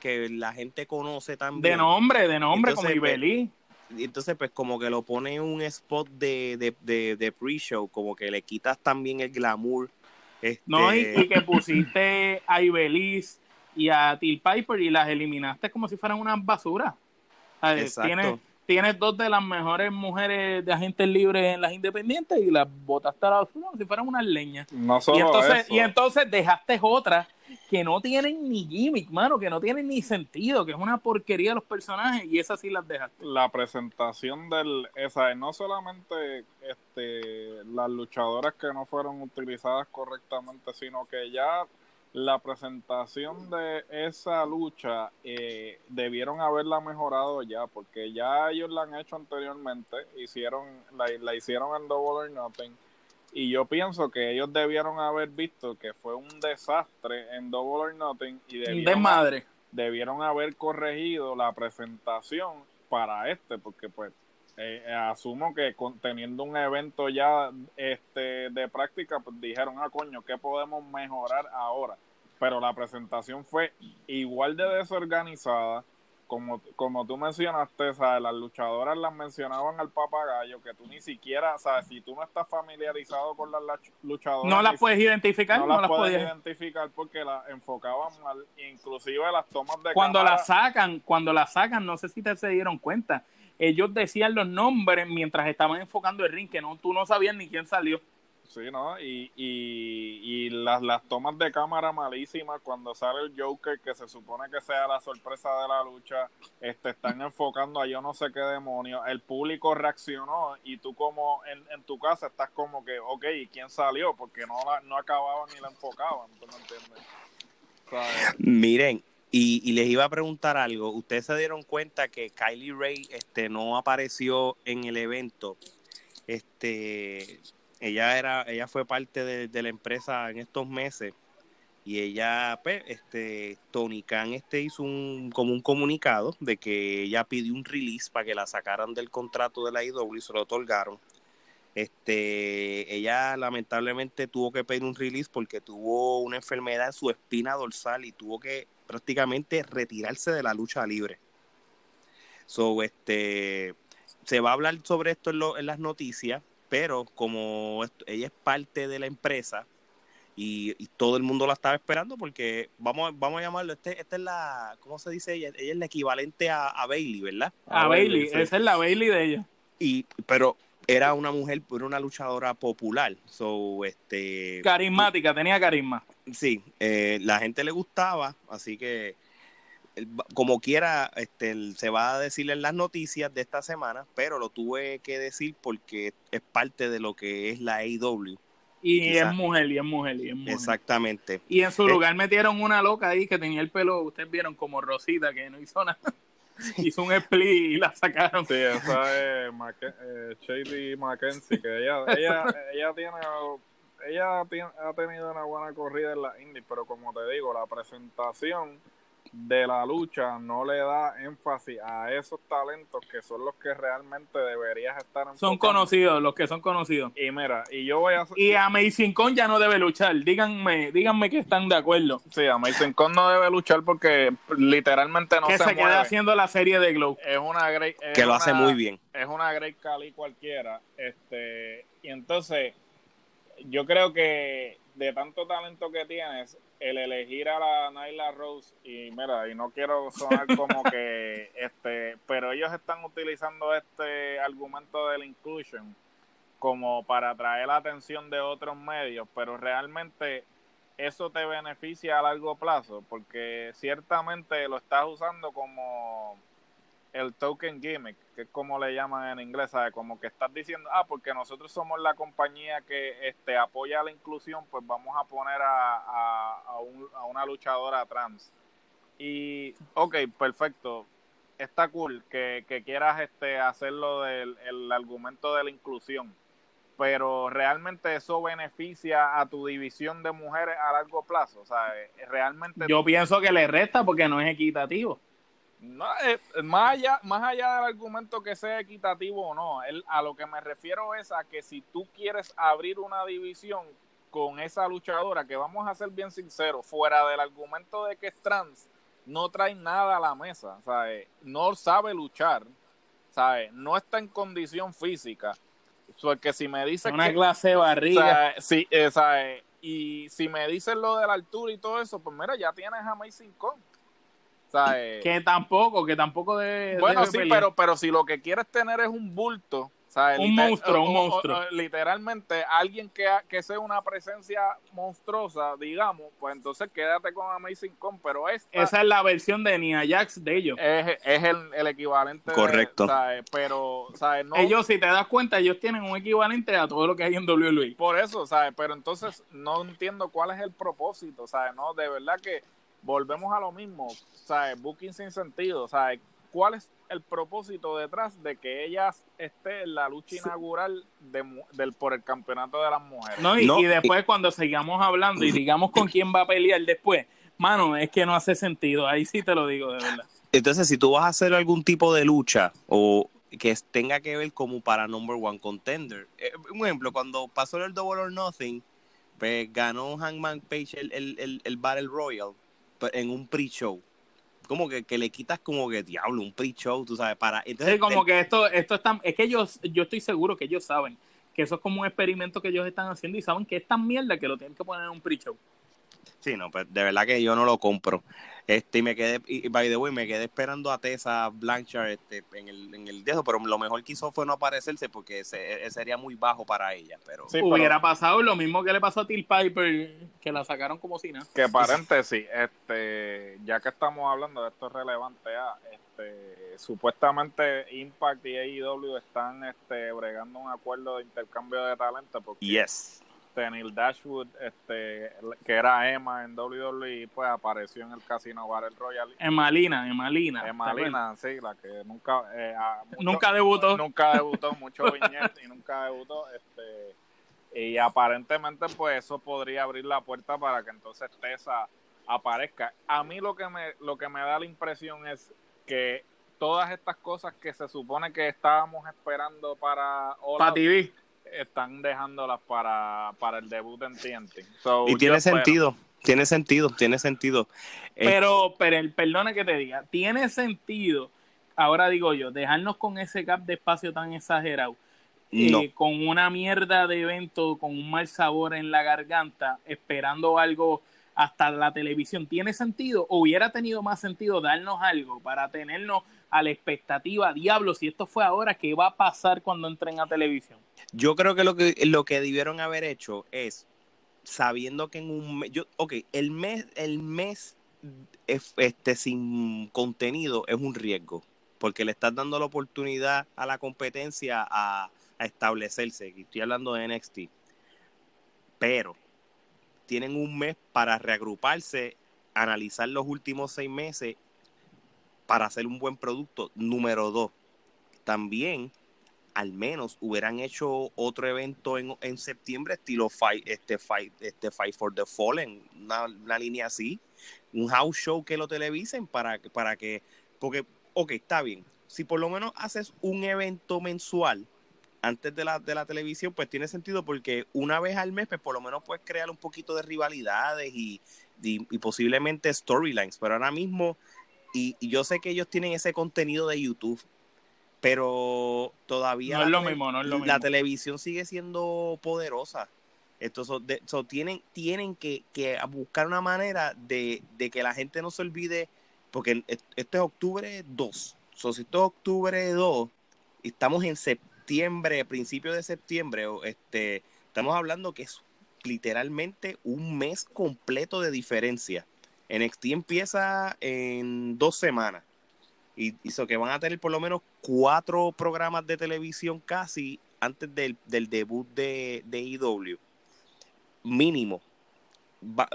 que la gente conoce también. De nombre, de nombre, como pues, Ibeli. entonces, pues, como que lo pone en un spot de, de, de, pre-show, como que le quitas también el glamour. No, y, este que pusiste a Ibeliz y a Till Piper y las eliminaste como si fueran unas basuras. Exacto tienes dos de las mejores mujeres de agentes libres en las independientes y las botaste a la basura como si fueran unas leñas. No solo y entonces, eso. y entonces dejaste otras que no tienen ni gimmick, mano, que no tienen ni sentido, que es una porquería los personajes y esas sí las dejaste. La presentación del, esa, no solamente este, las luchadoras que no fueron utilizadas correctamente, sino que ya la presentación de esa lucha eh, debieron haberla mejorado ya, porque ya ellos la han hecho anteriormente, hicieron la, la hicieron en Double or Nothing, y yo pienso que ellos debieron haber visto que fue un desastre en Double or Nothing y debieron, madre. debieron haber corregido la presentación para este, porque pues eh, asumo que teniendo un evento ya este de práctica, pues dijeron, ah, coño, ¿qué podemos mejorar ahora? Pero la presentación fue igual de desorganizada, como, como tú mencionaste, ¿sabes? las luchadoras las mencionaban al papagayo, que tú ni siquiera, sabes, si tú no estás familiarizado con las luchadoras... No las puedes identificar, no, las, puedes identificar porque las enfocaban mal, inclusive las tomas de Cuando las sacan, cuando las sacan, no sé si te se dieron cuenta, ellos decían los nombres mientras estaban enfocando el ring, que no, tú no sabías ni quién salió. Sí, ¿no? Y, y, y las, las tomas de cámara malísimas cuando sale el Joker, que se supone que sea la sorpresa de la lucha, este, están enfocando a yo no sé qué demonio. El público reaccionó y tú como en, en tu casa estás como que, ok, ¿y quién salió? Porque no, la, no acababan ni la enfocaban, ¿tú me entiendes? Miren, y, y, les iba a preguntar algo. Ustedes se dieron cuenta que Kylie Ray este, no apareció en el evento. Este, ella era, ella fue parte de, la empresa en estos meses y ella, pues, este, Tony Khan este hizo un, como un comunicado de que ella pidió un release para que la sacaran del contrato de la IW y se lo otorgaron. Este, ella lamentablemente tuvo que pedir un release porque tuvo una enfermedad en su espina dorsal y tuvo que prácticamente retirarse de la lucha libre. So, este, se va a hablar sobre esto en, en las noticias pero como ella es parte de la empresa y, todo el mundo la estaba esperando porque vamos, vamos a llamarlo, este, esta es la, ¿cómo se dice ella? Ella es la equivalente a, Bailey, ¿verdad? A, Bailey, esa es la Bailey de ella. Y, pero era una mujer, era una luchadora popular, so, este... Carismática, tenía carisma. Sí, eh, la gente le gustaba, así que como quiera, este, se va a decir en las noticias de esta semana, pero lo tuve que decir porque es parte de lo que es la AEW. Y es mujer, y es mujer, y es mujer. Exactamente. Y en su lugar metieron una loca ahí que tenía el pelo, ustedes vieron como Rosita, que no hizo nada. hizo un split y la sacaron. Sí, esa es eh, Shady Mackenzie, que ella, ella, ella tiene ella ha tenido una buena corrida en la Indy, pero como te digo, la presentación de la lucha no le da énfasis a esos talentos que son los que realmente deberías estar Son conocidos, los que son conocidos. Y mira, y yo voy a... Y Amazing Con ya no debe luchar, díganme, díganme que están de acuerdo. Sí, Amazing Con no debe luchar porque literalmente no que se, queda haciendo la serie de Glow. Es una great, Que lo hace muy bien. Es una Great Cali cualquiera. este Y entonces, yo creo que de tanto talento que tienes, el elegir a la Naila Rose y mira, y no quiero sonar como que este, pero ellos están utilizando este argumento de la inclusion como para atraer la atención de otros medios, pero realmente eso te beneficia a largo plazo porque ciertamente lo estás usando como el token gimmick, que es como le llaman en inglés, ¿sabes? Como que estás diciendo, ah, porque nosotros somos la compañía que este, apoya la inclusión, pues vamos a poner a, a, una luchadora trans. Y, ok, perfecto, está cool que, quieras este, hacerlo del el argumento de la inclusión, pero realmente eso beneficia a tu división de mujeres a largo plazo, sea, realmente... Yo pienso que le resta porque no es equitativo. No, eh, más, allá, más allá del argumento que sea equitativo o no, a lo que me refiero es a que si tú quieres abrir una división con esa luchadora, que vamos a ser bien sinceros, fuera del argumento de que es trans, no trae nada a la mesa, ¿sabes? no sabe luchar, ¿sabes? no está en condición física. que si me dice una clase de barriga. Sí, eh, Y si me dices lo de la altura y todo eso, pues mira, ya tienes a Amazing Que tampoco, que tampoco de. Bueno, sí, pero, pero si lo que quieres tener es un bulto, un monstruo, un monstruo. literalmente, alguien que, que sea una presencia monstruosa, digamos, pues entonces quédate con Amazing Con, pero esa es la versión de Nia Jax de ellos. Es, es el, el, equivalente. Correcto. Pero, No, ellos, si te das cuenta, ellos tienen un equivalente a todo lo que hay en WWE. Por eso, ¿sabes? Pero entonces no entiendo cuál es el propósito, ¿sabes? No, de verdad que volvemos a lo mismo, ¿sabes? Booking sin sentido, ¿sabes? ¿Cuál es el propósito detrás de que ella esté en la lucha inaugural de, del, por el campeonato de las mujeres? No, y, después cuando sigamos hablando y digamos con quién va a pelear después, mano, es que no hace sentido, ahí sí te lo digo de verdad. Entonces, si tú vas a hacer algún tipo de lucha o que tenga que ver como para number one contender, eh, un ejemplo, cuando pasó el Double or Nothing, pues ganó Hangman Page el, el, el Battle Royal en un pre-show. Como que, que, le quitas como que diablo, un pre-show, tú sabes, para... Entonces, como que esto, esto está, es que ellos, yo estoy seguro que ellos saben que eso es como un experimento que ellos están haciendo y saben que es tan mierda que lo tienen que poner en un pre-show. Sí, no, pues de verdad que yo no lo compro. Este, y me quedé, y by the way, me quedé esperando a Tessa Blanchard este, en el, en el dedo, pero lo mejor que hizo fue no aparecerse porque ese, sería muy bajo para ella. Pero hubiera pasado lo mismo que le pasó a Till Piper, que la sacaron como si nada. Que paréntesis, este, ya que estamos hablando de esto relevante, ah, este, supuestamente Impact y AEW están este, bregando un acuerdo de intercambio de talento. Porque yes este, Neil Dashwood, este, que era Emma en WWE, pues apareció en el Casino Battle Royale. Emalina, Emalina. Emalina, sí, la que nunca... Eh, nunca debutó. Nunca debutó, mucho viñet y nunca debutó. Este, y aparentemente, pues eso podría abrir la puerta para que entonces Tessa aparezca. A mí lo que me, lo que me da la impresión es que todas estas cosas que se supone que estábamos esperando para... Para TV están dejándolas para, para el debut en TNT. y tiene sentido, tiene sentido, tiene sentido. Pero, pero el, perdona que te diga, tiene sentido, ahora digo yo, dejarnos con ese gap de espacio tan exagerado eh, con una mierda de evento, con un mal sabor en la garganta, esperando algo hasta la televisión. ¿Tiene sentido? ¿O hubiera tenido más sentido darnos algo para tenernos a la expectativa, diablo, si esto fue ahora, ¿qué va a pasar cuando entren a televisión? Yo creo que lo que, lo que debieron haber hecho es, sabiendo que en un mes, yo, ok, el mes, el mes este, sin contenido es un riesgo, porque le estás dando la oportunidad a la competencia a, a establecerse. Estoy hablando de NXT. Pero tienen un mes para reagruparse, analizar los últimos seis meses para hacer un buen producto. Número dos, también al menos hubieran hecho otro evento en, en septiembre, estilo Fight, este, fight, este Fight for the Fallen, una, una, línea así, un house show que lo televisen para, para que, porque, ok, está bien, si por lo menos haces un evento mensual, antes de la, de la televisión, pues tiene sentido porque una vez al mes, pues por lo menos puedes crear un poquito de rivalidades y, y, posiblemente storylines. Pero ahora mismo, y, yo sé que ellos tienen ese contenido de YouTube, pero todavía no es lo mismo, no es lo la televisión sigue siendo poderosa. Entonces, tienen, tienen que, que, buscar una manera de, de, que la gente no se olvide, porque este es octubre 2. So, si esto es octubre 2, estamos en septiembre, principio de septiembre, este, estamos hablando que es literalmente un mes completo de diferencia. NXT empieza en dos semanas y hizo que van a tener por lo menos cuatro programas de televisión casi antes del, del debut de, de IW. Mínimo.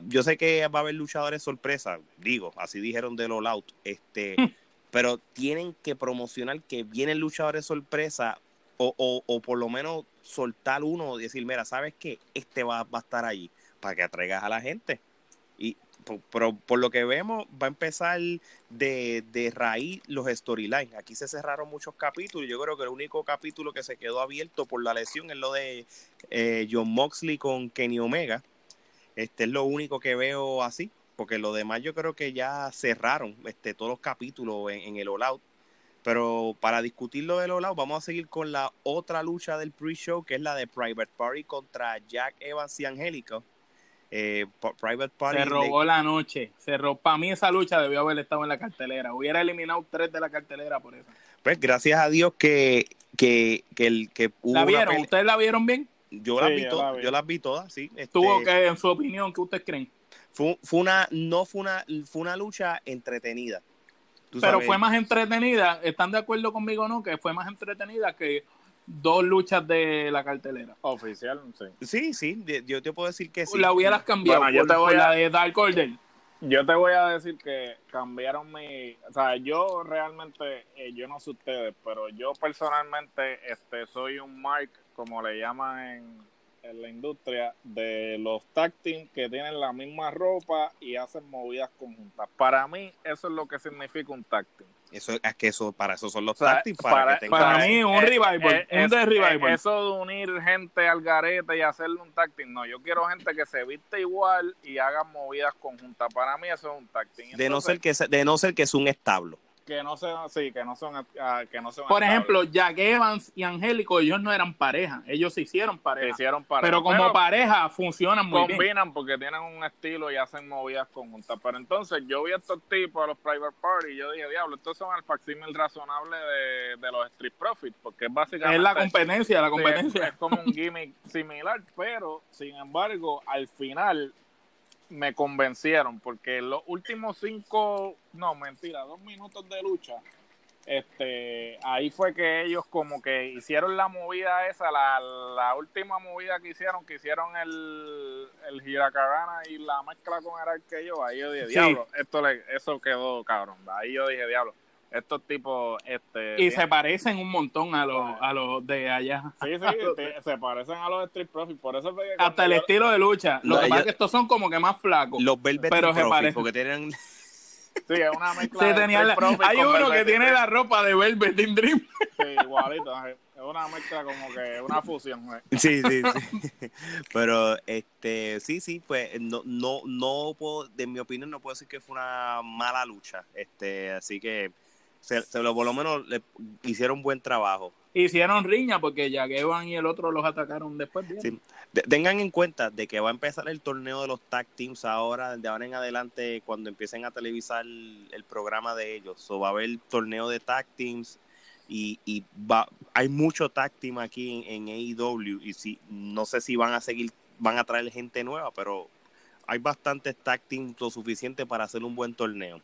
yo sé que va a haber luchadores sorpresa, digo, así dijeron de All Out, este, pero tienen que promocionar que vienen luchadores sorpresa o, o, por lo menos soltar uno y decir, mira, ¿sabes qué? Este va, va a estar ahí para que atraigas a la gente. Por, por, lo que vemos, va a empezar de, de raíz los storylines. Aquí se cerraron muchos capítulos. Yo creo que el único capítulo que se quedó abierto por la lesión es lo de eh, John Moxley con Kenny Omega. Este es lo único que veo así, porque lo demás yo creo que ya cerraron este, todos los capítulos en, en el All Out. Pero para discutirlo de los lados, vamos a seguir con la otra lucha del pre-show, que es la de Private Party contra Jack Evans y Angélico. Eh, Private Party. Se robó la noche. Se robó. Para mí, esa lucha debió haber estado en la cartelera. Hubiera eliminado tres de la cartelera por eso. Pues gracias a Dios que, que, que, el, que hubo ¿La vieron? ¿Ustedes la vieron bien? Yo, las vi todas, yo las vi todas, sí. Estuvo este, que, en su opinión, ¿qué ustedes creen? Fue, fue, una, no fue una, fue una lucha entretenida pero fue más entretenida, ¿están de acuerdo conmigo o no? Que fue más entretenida que dos luchas de la cartelera. Oficial, sí. Sí, sí, yo te puedo decir que sí. La hubieras cambiado yo te voy a... la de Dark Order. Yo te voy a decir que cambiaron mi... O sea, yo realmente, eh, yo no sé ustedes, pero yo personalmente este soy un Mark, como le llaman en, en la industria de los tag team que tienen la misma ropa y hacen movidas conjuntas. Para mí, eso es lo que significa un tag team. Eso es que eso para eso son los tag team, para, para, mí un revival, un revival. Eso de unir gente al garete y hacerle un tag team, no, yo quiero gente que se viste igual y haga movidas conjuntas. Para mí eso es un tag team. de no ser que de no ser que es un establo que no son, sí, que no son, uh, que no son Por ejemplo, Jack Evans y Angélico, ellos no eran pareja, ellos se hicieron pareja. Se hicieron pareja. Pero como pareja funcionan muy bien. Combinan porque tienen un estilo y hacen movidas conjuntas. Pero entonces yo vi a estos tipos, a los private party, y yo dije, diablo, estos son el facsímil razonable de, de, los street profits, porque es básicamente... Es la competencia, la competencia. es como un gimmick similar, pero sin embargo, al final me convencieron porque los últimos cinco, no, mentira, dos minutos de lucha, este, ahí fue que ellos como que hicieron la movida esa, la, la última movida que hicieron, que hicieron el, el y la mezcla con el arqueo, ahí yo dije, diablo, esto le, eso quedó cabrón, ahí yo dije, diablo, estos tipos este y se parecen un montón a los a los de allá sí sí se parecen a los Street Profits por eso hasta el estilo de lucha lo que pasa es que estos son como que más flacos los Velvet pero se parecen porque tienen Sí, es una mezcla de la... Hay uno que tiene la ropa de Velvet in Dream. Sí, igualito. Es una mezcla como que una fusión. Sí, sí, sí. Pero, este, sí, sí, pues no, no, no puedo, de mi opinión, no puedo decir que fue una mala lucha. Este, así que se, lo, por lo menos le hicieron buen trabajo. Hicieron riña porque ya Evan y el otro los atacaron después. tengan en cuenta de que va a empezar el torneo de los tag teams ahora, de ahora en adelante, cuando empiecen a televisar el, programa de ellos. o va a haber torneo de tag teams y, y va, hay mucho tag team aquí en, AEW y si, no sé si van a seguir, van a traer gente nueva, pero hay bastantes tag teams lo suficiente para hacer un buen torneo.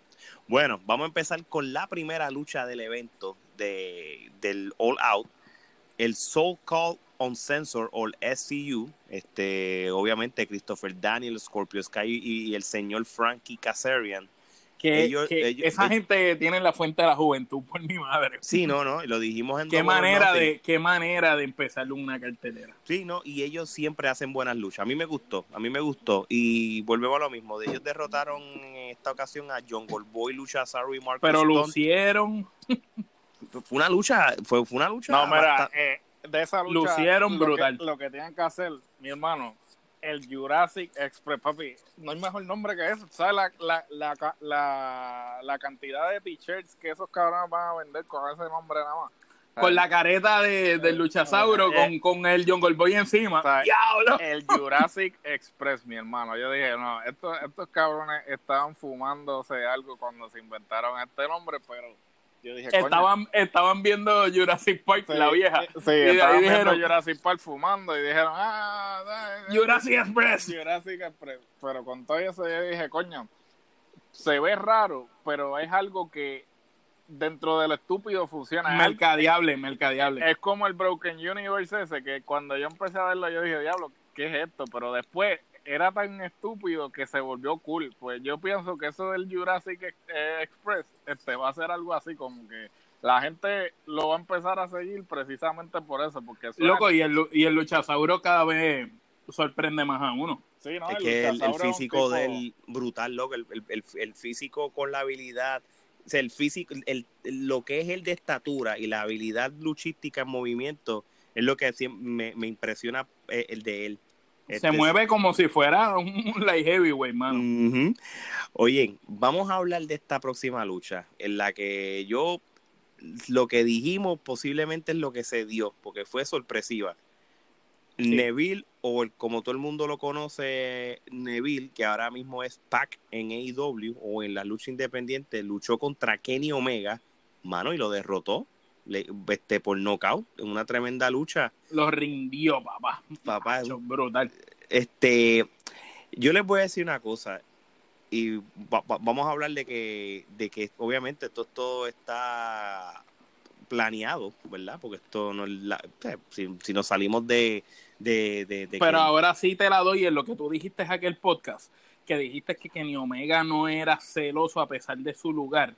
Bueno, vamos a empezar con la primera lucha del evento de, del All Out. El So Called Censor o el SCU, este, obviamente Christopher Daniel, Scorpio Sky y, el señor Frankie Kazarian. Que, esa gente tiene la fuente de la juventud, por mi madre. Sí, no, no, lo dijimos en qué manera de Qué manera de empezar una cartelera. Sí, no, y ellos siempre hacen buenas luchas. A mí me gustó, a mí me gustó. Y volvemos a lo mismo, de ellos derrotaron en esta ocasión a John Goldboy, Lucha Sorry, Marcus Pero lucieron. Fue una lucha, fue, fue una lucha. No, mira, eh, de esa lucha. Lucieron brutal. lo que tienen que hacer, mi hermano, el Jurassic Express, papi, no hay mejor nombre que eso. ¿Sabes la, la, la, la, la cantidad de t-shirts que esos cabrones van a vender con ese nombre nada más? Con la careta de, del luchasauro, con, con el Jungle Boy encima. ¡Diablo! El Jurassic Express, mi hermano. Yo dije, no, estos, estos cabrones estaban fumándose algo cuando se inventaron este nombre, pero estaban, estaban viendo Jurassic Park, la vieja. Sí, estaban viendo Jurassic Park fumando y dijeron, ah, Jurassic Express. Jurassic Express. Pero con todo eso yo dije, coño, se ve raro, pero es algo que dentro del estúpido funciona. Mercadiable, mercadiable. Es como el Broken Universe ese, que cuando yo empecé a verlo yo dije, diablo, ¿qué es esto? Pero después era tan estúpido que se volvió cool. Pues yo pienso que eso del Jurassic eh, Express este, va a ser algo así como que la gente lo va a empezar a seguir precisamente por eso. porque Loco, y el, y el luchasauro cada vez sorprende más a uno. Sí, ¿no? Es el que el, físico del brutal, loco, el, el, físico con la habilidad, o sea, el físico, el, lo que es el de estatura y la habilidad luchística en movimiento es lo que me, me impresiona eh, el de él. Se este mueve como si fuera un light heavyweight, mano. Oye, vamos a hablar de esta próxima lucha, en la que yo, lo que dijimos posiblemente es lo que se dio, porque fue sorpresiva. Neville, o como todo el mundo lo conoce, Neville, que ahora mismo es Pac en AEW o en la lucha independiente, luchó contra Kenny Omega, mano, y lo derrotó le, este, por knockout, en una tremenda lucha. Lo rindió, papá. Papá, brutal. Este, yo les voy a decir una cosa y vamos a hablar de que, de que obviamente todo, todo está planeado, ¿verdad? Porque esto no es la, si, si nos salimos de, de, Pero ahora sí te la doy en lo que tú dijiste en aquel podcast, que dijiste que Kenny Omega no era celoso a pesar de su lugar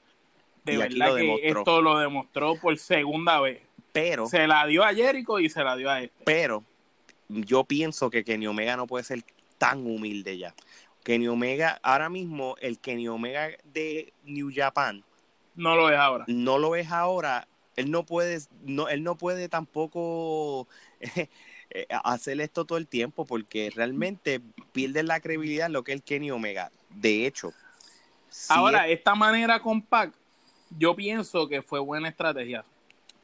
de verdad que esto lo demostró por segunda vez. Pero. Se la dio a Jericho y se la dio a este. Pero yo pienso que Kenny Omega no puede ser tan humilde ya. Kenny Omega, ahora mismo, el Kenny Omega de New Japan. No lo es ahora. No lo es ahora. Él no puede, no, él no puede tampoco eh, hacer esto todo el tiempo porque realmente pierde la credibilidad en lo que es el Kenny Omega. De hecho. ahora, esta manera con Pac yo pienso que fue buena estrategia.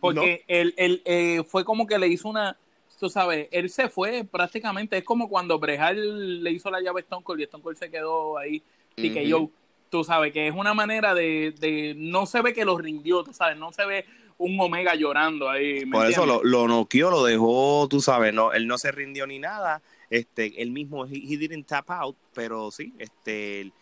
Porque él, eh, fue como que le hizo una, tú sabes, él se fue prácticamente, es como cuando Brejal le hizo la llave a Stone Cold y Stone Cold se quedó ahí y que yo, tú sabes, que es una manera de, de, no se ve que lo rindió, tú sabes, no se ve un Omega llorando ahí. Por eso lo, lo noqueó, lo dejó, tú sabes, no, él no se rindió ni nada, este, él mismo, he, didn't tap out, pero sí, este,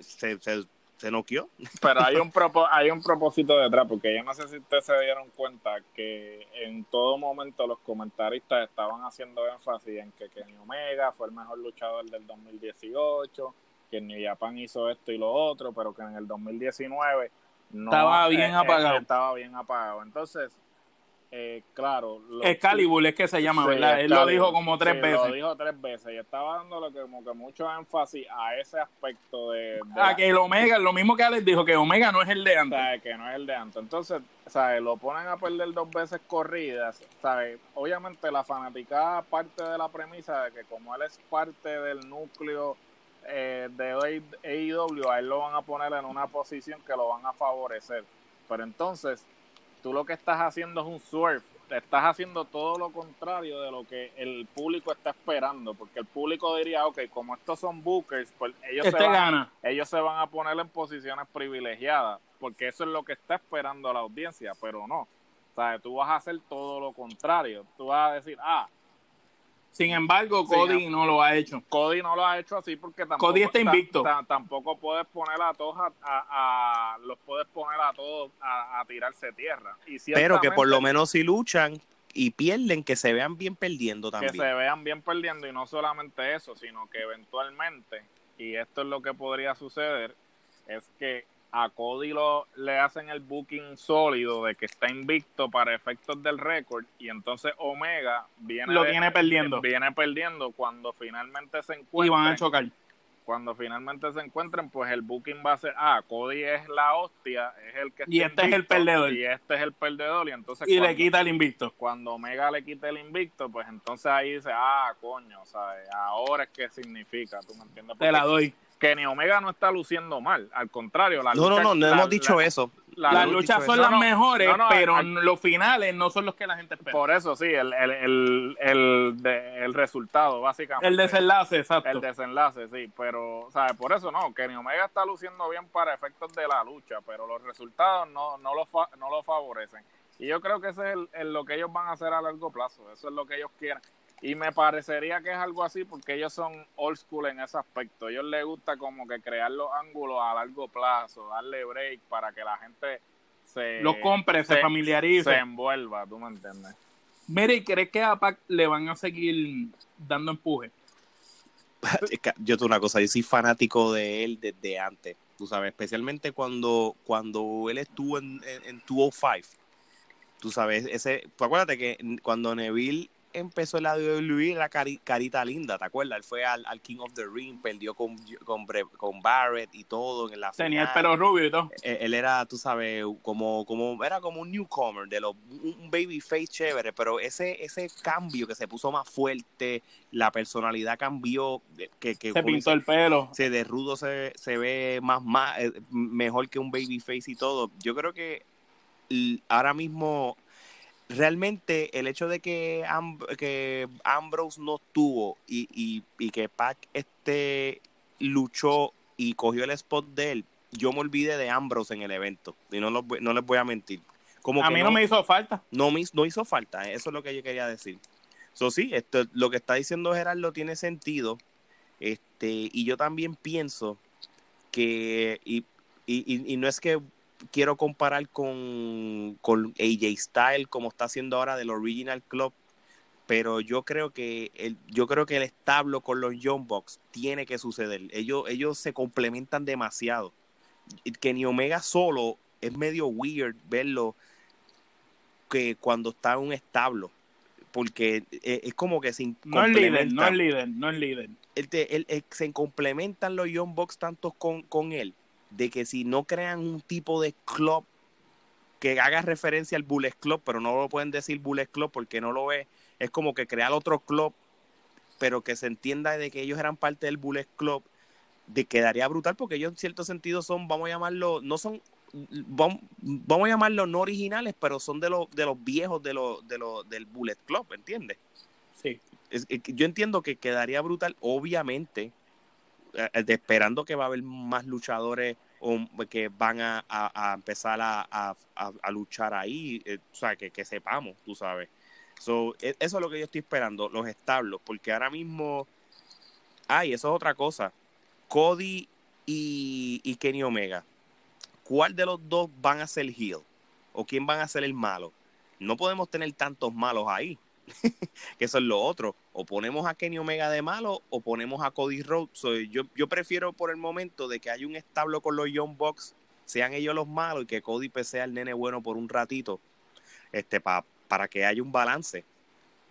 se, se se noqueó. Pero hay un, hay un propósito detrás, porque yo no sé si ustedes se dieron cuenta que en todo momento los comentaristas estaban haciendo énfasis en que Kenny Omega fue el mejor luchador del 2018, que New Japan hizo esto y lo otro, pero que en el 2019 no estaba bien apagado. Estaba bien apagado. Entonces, eh, claro. Excalibur es que se llama, ¿verdad? Él lo dijo como tres veces. Lo dijo tres veces y estaba dándole como que mucho énfasis a ese aspecto de. ah, que el Omega, lo mismo que Alex dijo, que Omega no es el de antes. que no es el de antes. Entonces, ¿sabes? Lo ponen a perder dos veces corridas, ¿sabes? Obviamente la fanaticada parte de la premisa de que como él es parte del núcleo eh, de AEW, a él lo van a poner en una posición que lo van a favorecer pero entonces tú lo que estás haciendo es un surf, estás haciendo todo lo contrario de lo que el público está esperando, porque el público diría, ok, como estos son bookers, pues ellos, este se, van, gana. ellos se van a poner en posiciones privilegiadas, porque eso es lo que está esperando la audiencia, pero no. O sea, tú vas a hacer todo lo contrario. Tú vas a decir, ah, Sin embargo, Cody Sí, no lo ha hecho. Cody no lo ha hecho así porque tampoco, Cody está invicto. ta- ta- tampoco puedes poner a todos a, a- a- los puedes poner a todos a, a tirarse tierra. Y Pero que por lo menos si luchan y pierden, que se vean bien perdiendo que también. se vean bien perdiendo y no solamente eso, sino que eventualmente, y esto es lo que podría suceder, es que a Cody lo, le hacen el booking sólido de que está invicto para efectos del récord y entonces Omega viene Lo de- perdiendo. viene perdiendo cuando finalmente se Y encuentra van a chocar. cuando finalmente se encuentren, pues el booking va a ser, ah, Cody es la hostia, es el que Y este es el perdedor. Y este es el perdedor, y entonces Y cuando, le quita el invicto. cuando Omega le quite el invicto, pues entonces ahí dice, ah, coño, ¿sabes? Ahora es que significa, ¿tú me entiendes? Te la Porque doy. Kenny Omega no está luciendo mal, al contrario, la No, no, lucha- no, no la- hemos dicho la- eso. la Las luchas son eso. las No, no, mejores, no, no, pero al- los finales no son los que la gente espera. Por eso sí, el, el, el, el, de- el resultado, básicamente. El desenlace, exacto. El desenlace, sí, pero, ¿sabes? Por eso no, Kenny Omega está luciendo bien para efectos de la lucha, pero los resultados no, no, lo, fa- no lo favorecen. Y yo creo que ese es el- el- lo que ellos van a hacer a largo plazo, eso es lo que ellos quieren. Y me parecería que es algo así porque ellos son old school en ese aspecto. A ellos les gusta como que crear los ángulos a largo plazo, darle break para que la gente se... Los compre, se familiarice. Se envuelva, ¿tú me entiendes? Mire, ¿y crees que a Pac le van a seguir dando empuje? Yo te una cosa, yo soy fanático de él desde antes, tú sabes, especialmente cuando, cuando él estuvo en, en, en 205, tú sabes, ese, tú acuérdate que cuando Neville empezó en la WWE era cari- carita linda, ¿te acuerdas? Él fue al, al King of the Ring, perdió con, con, Barrett y todo en la Tenía el pelo rubio y todo. él, él era, tú sabes, como, como, era como un newcomer, de los, un un babyface chévere, pero ese, ese cambio que se puso más fuerte, la personalidad cambió, eh, que, que Se pintó el pelo. se de rudo se, se ve más, más eh, mejor que un babyface y todo. Yo creo que ahora mismo realmente el hecho de que, Am- que Ambrose no estuvo y, y, y que Pac este luchó y cogió el spot de él, yo me olvidé de Ambrose en el evento. Y no, voy- no les voy a mentir. Como A que mí no me hizo falta. no, me, no hizo falta, eh, eso es lo que yo quería decir. So, sí, esto, lo que está diciendo Gerardo tiene sentido. Este, y yo también pienso que, y, y- y no es que quiero comparar con, con AJ Style como está haciendo ahora del Original Club, pero yo creo que el, yo creo que el establo con los Young Bucks tiene que suceder. Ellos, ellos se complementan demasiado. Y Kenny Omega solo es medio weird verlo que cuando está en un establo, porque eh, es como que se No es líder, no es líder, no es líder. Él te- él- él- se complementan los Young Bucks tantos con, con él, de que si no crean un tipo de club que haga referencia al Bullet Club, pero no lo pueden decir Bullet Club porque no lo es, es como que crear otro club, pero que se entienda de que ellos eran parte del Bullet Club, de quedaría brutal porque ellos en cierto sentido son, vamos a llamarlo, no son, vamos, vamos a llamarlo no originales, pero son de los de los viejos de los de los del Bullet Club, ¿entiendes? Sí. Es- es que yo entiendo que quedaría brutal, obviamente, esperando que va a haber más luchadores o que van a, empezar a, luchar ahí, eh, o sea, que, sepamos, tú sabes. E- eso es lo que yo estoy esperando, los establos, porque ahora mismo, ay, eso es otra cosa. Cody y, y Kenny Omega, ¿cuál de los dos van a ser heel? ¿O quién van a ser el malo? No podemos tener tantos malos ahí que eso es lo otro. O ponemos a Kenny Omega de malo o ponemos a Cody Rhodes. So, yo, yo prefiero por el momento de que haya un establo con los Young Bucks, sean ellos los malos y que Cody sea el nene bueno por un ratito, este, pa- para que haya un balance.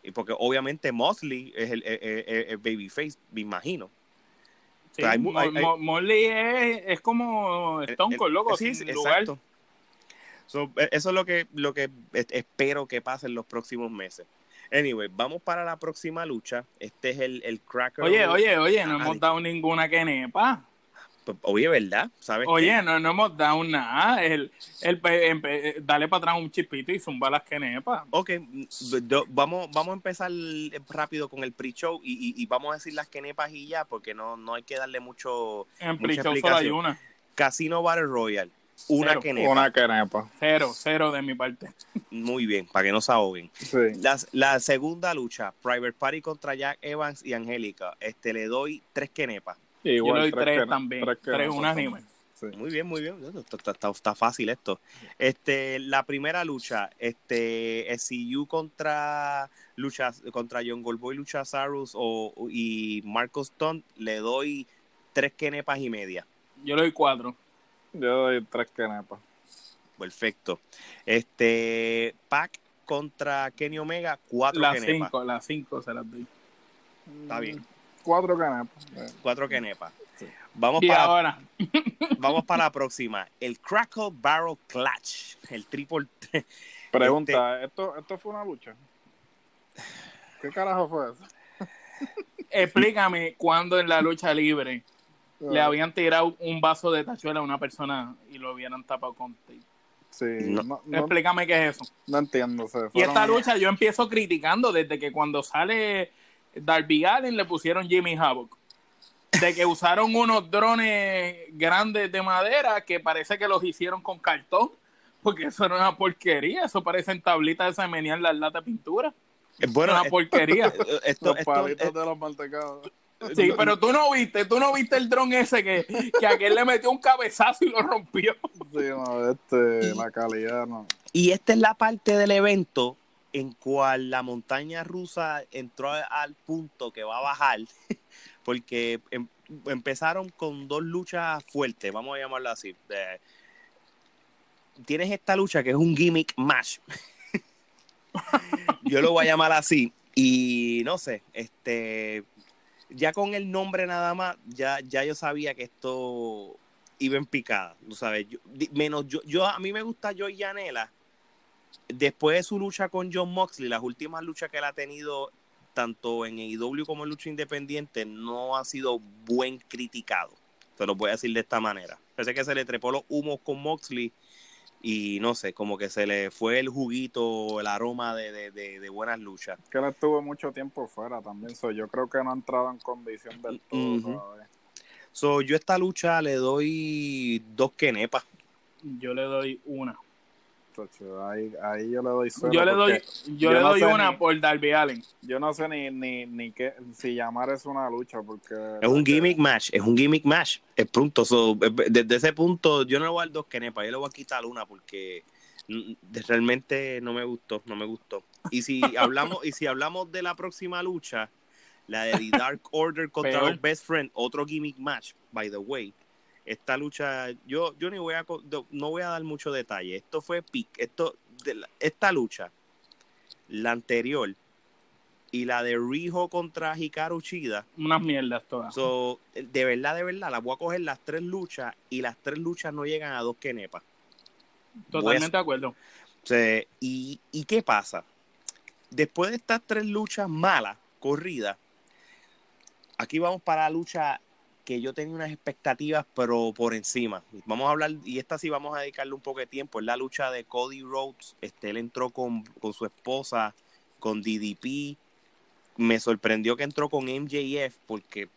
Y porque obviamente Mosley es el, el- el- el babyface, me imagino. Sí, Pero hay mu- Mo- hay- hay- Mo- Molly es, es como Stone Cold, loco, Sí, sin lugar. exacto. So, e- eso es lo que, lo que es- espero que pase en los próximos meses. Anyway, vamos para la próxima lucha. Este es el, el Cracker. Oye, oye, oye, no Ah, hemos dado ninguna quenepa. Pues, oye, ¿verdad? ¿Sabes Oye, no, no hemos dado nada. El, el, dale para atrás un chispito y zumba las quenepas. Ok, vamos, vamos a empezar rápido con el pre-show y, vamos a decir las quenepas y ya, porque no, no hay que darle mucho. En pre-show solo hay una. Casino Battle Royale. Una cero. quenepa. Una quenepa. Cero, cero de mi parte. Muy bien, para que no se ahoguen. La, la, segunda lucha, Private Party contra Jack Evans y Angélica. Este, le doy tres quenepas. Yo le doy tres, también. Tres, unánimes. Muy bien, muy bien. Está, fácil esto. Este, la primera lucha, este, SCU contra lucha, contra John Goldboy, Lucha Sarus o, y Marcos Stone, le doy tres quenepas y media. Yo le doy cuatro. Yo doy tres quenepas. Perfecto. Este, Pac contra Kenny Omega, cuatro las Cinco, las cinco se las doy. Está bien. Cuatro canepas. Cuatro canepas. Vamos para, vamos para la próxima. El Crackle Barrel Clutch. El triple. Pregunta: ¿esto, ¿esto fue una lucha? ¿Qué carajo fue eso? Explícame cuándo en la lucha libre le ah. habían tirado un vaso de tachuela a una persona y lo hubieran tapado con tape. Sí, Explícame qué es eso. No entiendo. y esta lucha yo empiezo criticando desde que cuando sale Darby Allen le pusieron Jimmy Havoc. De que usaron unos drones grandes de madera que parece que los hicieron con cartón, porque eso era una porquería. Eso parecen tablitas de en las latas de pintura. Es bueno, una porquería. Esto, los palitos de los maltecados. Sí, pero tú no viste, tú no viste el dron ese que, que aquel le metió un cabezazo y lo rompió. Sí, no, este, la calidad no. Y esta es la parte del evento en cual la montaña rusa entró al punto que va a bajar, porque em, empezaron con dos luchas fuertes, vamos a llamarlo así. tienes esta lucha que es un gimmick match. Yo lo voy a llamar así. Y no sé, este ya con el nombre nada más, ya, ya yo sabía que esto iba en picada, ¿tú sabes? menos yo, yo, a mí me gusta Joy Yanela, después de su lucha con John Moxley, las últimas luchas que él ha tenido tanto en AEW como en lucha independiente, no ha sido buen criticado. Te lo voy a decir de esta manera. Parece que se le trepó los humos con Moxley y no sé, como que se le fue el juguito, el aroma de, de, buenas luchas. Que él estuvo mucho tiempo fuera también, so, yo creo que no ha entrado en condición del todo So, yo esta lucha le doy dos quenepas. Yo le doy una. Ahí, ahí yo le doy Yo le doy, yo, le doy una por Darby Allen. Yo no sé ni, ni, ni qué, si llamar es una lucha, porque... Es un gimmick match, es un gimmick match. Es punto. desde ese punto, yo no le voy a dar dos kenepas, yo le voy a quitar una porque realmente no me gustó, no me gustó. Y si hablamos, y si hablamos de la próxima lucha, la de The Dark Order contra los Best Friends, otro gimmick match, by the way esta lucha, yo, yo ni voy a, no voy a dar mucho detalle. Esto fue pic, esto, esta lucha, la anterior y la de Rijo contra Hikaru Chida. Unas mierdas todas. de verdad, de verdad, las voy a coger las tres luchas y las tres luchas no llegan a dos kenepas. Totalmente de acuerdo. y, ¿Y qué pasa? Después de estas tres luchas malas, corridas, aquí vamos para la lucha que yo tenía unas expectativas, pero por encima. Vamos a hablar, y esta sí vamos a dedicarle un poco de tiempo, es la lucha de Cody Rhodes. Este, él entró con, su esposa, con DDP. Me sorprendió que entró con MJF, porque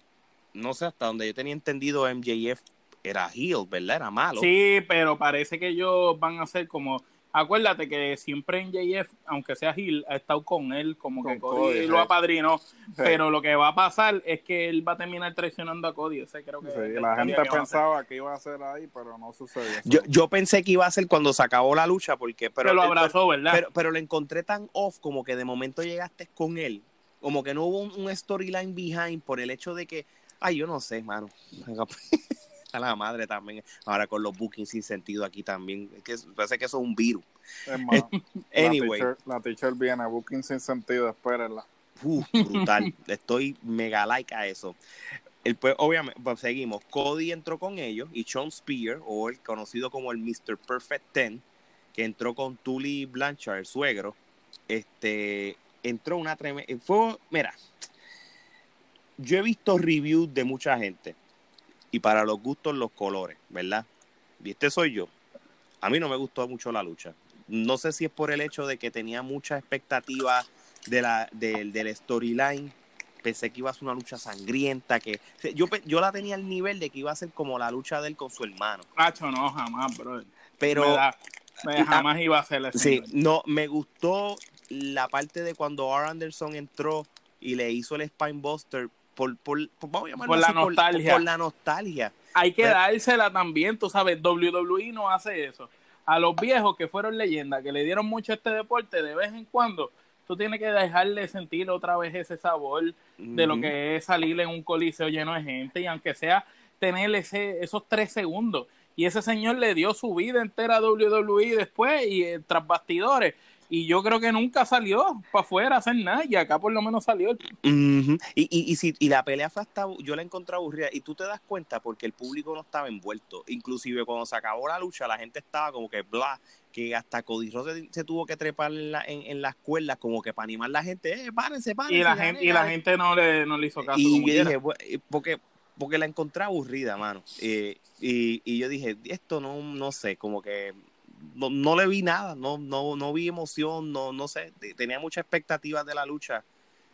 no sé, hasta donde yo tenía entendido, MJF era heel, ¿verdad? Era malo. Sí, pero parece que ellos van a ser como acuérdate que siempre en JF, aunque sea Gil, ha estado con él, como que Cody, lo apadrinó. Pero lo que va a pasar es que él va a terminar traicionando a Cody. Ese creo que, sí, la gente pensaba que iba a ser ahí, pero no sucedió. Yo, yo pensé que iba a ser cuando se acabó la lucha, porque. Pero, lo abrazó, ¿verdad? Pero, pero, lo encontré tan off como que de momento llegaste con él. Como que no hubo un, un storyline behind por el hecho de que. Ay, yo no sé, mano. A la madre también. Ahora con los bookings sin sentido aquí también. Es que parece que eso es un virus. anyway. La teacher, viene, booking sin sentido, espérenla. brutal. Estoy mega like a eso. El, pues, obviamente, pues, seguimos. Cody entró con ellos y Sean Spear, o el conocido como el Mr. Perfect Ten, que entró con Tully Blanchard, el suegro. Este entró una tremenda. Fue, mira, yo he visto reviews de mucha gente y para los gustos los colores, ¿verdad? Y este soy yo. A mí no me gustó mucho la lucha. No sé si es por el hecho de que tenía mucha expectativa de la, del storyline. Pensé que iba a ser una lucha sangrienta, que yo, yo la tenía al nivel de que iba a ser como la lucha de él con su hermano. Cacho, no, jamás, bro. Pero jamás iba a ser Sí, no, me gustó la parte de cuando R. Anderson entró y le hizo el Spine Por, por, por, la nostalgia. Por, la nostalgia. Hay que dársela también, tú sabes, WWE no hace eso. A los viejos que fueron leyendas, que le dieron mucho a este deporte, de vez en cuando, tú tienes que dejarle sentir otra vez ese sabor de lo que es salir en un coliseo lleno de gente y aunque sea tener ese, esos tres segundos. Y ese señor le dio su vida entera a WWE después y eh, tras bastidores y yo creo que nunca salió para afuera a hacer nada y acá por lo menos salió. y, y, si, y la pelea fue hasta, yo la encontré aburrida y tú te das cuenta porque el público no estaba envuelto, inclusive cuando se acabó la lucha la gente estaba como que bla, que hasta Cody se, tuvo que trepar en, en, las cuerdas como que para animar a la gente, eh, párense, párense. Y la, gente, y la gente no le, no le hizo caso. Y yo dije, eh, porque, porque la encontré aburrida, mano. Eh, y, y yo dije, esto no, no sé, como que no, no, le vi nada, no, no, no vi emoción, no, no sé, tenía muchas expectativas de la lucha.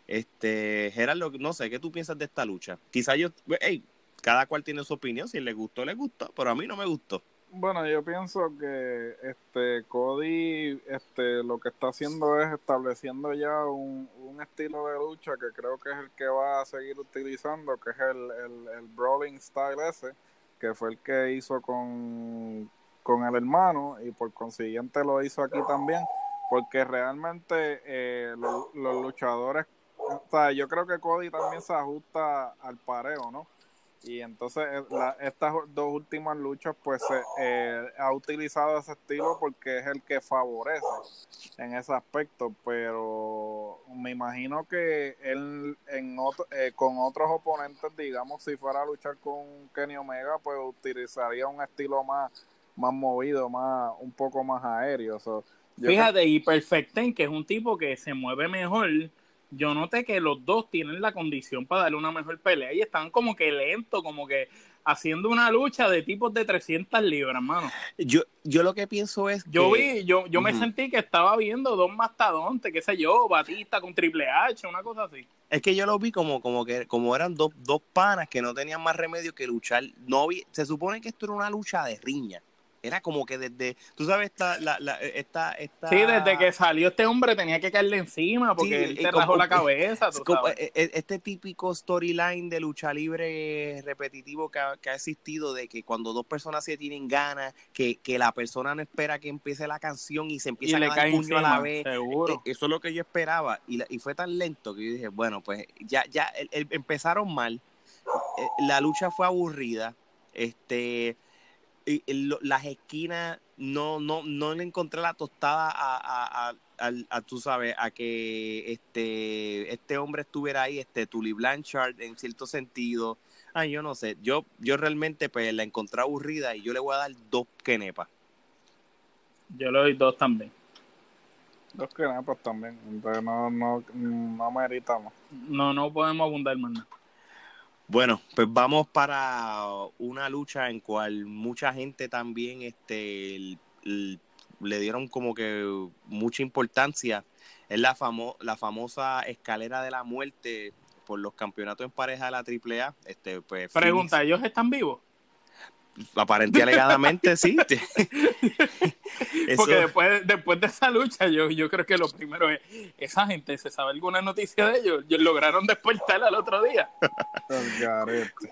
Este, Gerardo, no sé, ¿qué tú piensas de esta lucha? Quizá yo, hey, cada cual tiene su opinión, si le gustó, le gustó, pero a mí no me gustó. Bueno, yo pienso que este Cody este lo que está haciendo es estableciendo ya un, un estilo de lucha que creo que es el que va a seguir utilizando, que es el, el, el brawling style ese, que fue el que hizo con, con el hermano y por consiguiente lo hizo aquí también, porque realmente eh, los, luchadores, o sea, yo creo que Cody también se ajusta al pareo, ¿no? Y entonces eh, estas dos últimas luchas pues eh, ha utilizado ese estilo porque es el que favorece en ese aspecto, pero me imagino que él en con otros oponentes, digamos, si fuera a luchar con Kenny Omega, pues utilizaría un estilo más más movido, más un poco más aéreo. Fíjate, y Perfecten, que es un tipo que se mueve mejor, yo noté que los dos tienen la condición para darle una mejor pelea y están como que lento, como que haciendo una lucha de tipos de 300 libras, hermano. Yo, yo lo que pienso es Yo vi, yo, yo me sentí que estaba viendo dos mastodontes, qué sé yo, Batista con Triple H, una cosa así. Es que yo lo vi como, como que como eran dos, dos panas que no tenían más remedio que luchar. No vi, se supone que esto era una lucha de riña. Era como que desde, tú sabes, esta, la, la, esta, esta... Sí, desde que salió este hombre tenía que caerle encima porque él te rajó la cabeza. E, e, este típico storyline de lucha libre repetitivo que ha, existido de que cuando dos personas se tienen ganas, que, que la persona no espera que empiece la canción y se empieza a dar puño a la vez. Seguro. Eso es lo que yo esperaba y, y fue tan lento que yo dije, bueno, pues ya, ya empezaron mal, eh, la lucha fue aburrida, este y, las esquinas no, no, no le encontré la tostada a, a, a, tú sabes, a que este, este hombre estuviera ahí, este Tully Blanchard, en cierto sentido. Ay, yo no sé, yo, yo realmente pues la encontré aburrida y yo le voy a dar dos kenepas. Yo le doy dos también. Dos kenepas también, entonces no, no, no meritamos. No, no podemos abundar más nada. Bueno, pues vamos para una lucha en cual mucha gente también este, le dieron como que mucha importancia. Es la, famo la famosa escalera de la muerte por los campeonatos en pareja de la AAA. Este, pues, Pregunta, ¿ellos están vivos? aparentemente alegadamente sí. Porque después, después de esa lucha, yo, yo creo que lo primero es, esa gente, ¿se sabe alguna noticia de ellos? Lograron despertar al otro día.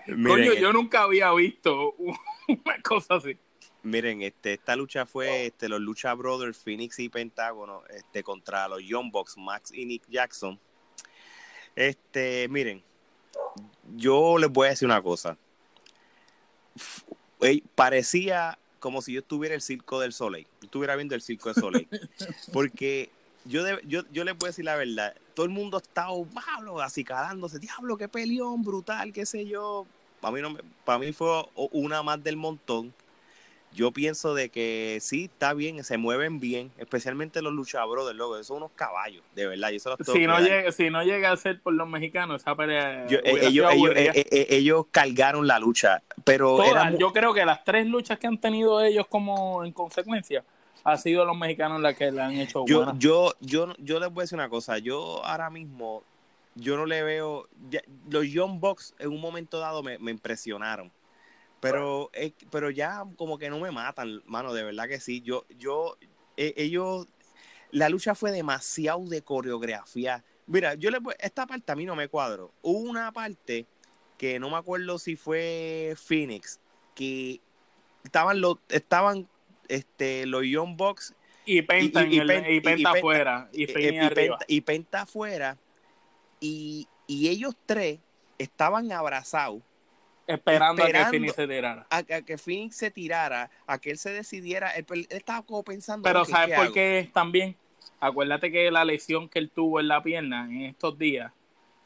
Coño, yo nunca había visto una cosa así. Miren, este, esta lucha fue este, los Lucha Brothers, Phoenix y Pentágono, este, contra los Young Bucks, Max y Nick Jackson. Este, miren, yo les voy a decir una cosa parecía como si yo estuviera el circo del Soleil, estuviera viendo el circo del Soleil, porque yo, yo, yo les voy a decir la verdad, todo el mundo está así acicalándose, diablo, qué peleón, brutal, qué sé yo, para mí, no para mí fue una más del montón, yo pienso de que sí, está bien, se mueven bien, especialmente los luchabros loco, esos son unos caballos, de verdad. Y eso si, no llega, si no llega a ser por los mexicanos, esa pelea. Eh, ellos, eh, eh, ellos, cargaron la lucha, pero. yo creo que las tres luchas que han tenido ellos como en consecuencia ha sido los mexicanos las que le han hecho yo, Yo, yo, yo les voy a decir una cosa, yo ahora mismo, yo no le veo, los Young Bucks en un momento dado me, me impresionaron pero, pero ya como que no me matan, mano, de verdad que sí. Yo, yo, e, ellos, la lucha fue demasiado de coreografía. Mira, yo le esta parte a mí no me cuadro. Hubo una parte que no me acuerdo si fue Phoenix, que estaban los, estaban este, los Young Bucks y Penta, y, Penta, afuera y, y, Penta, afuera y, y ellos tres estaban abrazados Esperando, a que Phoenix se tirara. A, que Phoenix se tirara, a que él se decidiera. Él, estaba como pensando. Pero ¿sabes por qué también? Acuérdate que la lesión que él tuvo en la pierna en estos días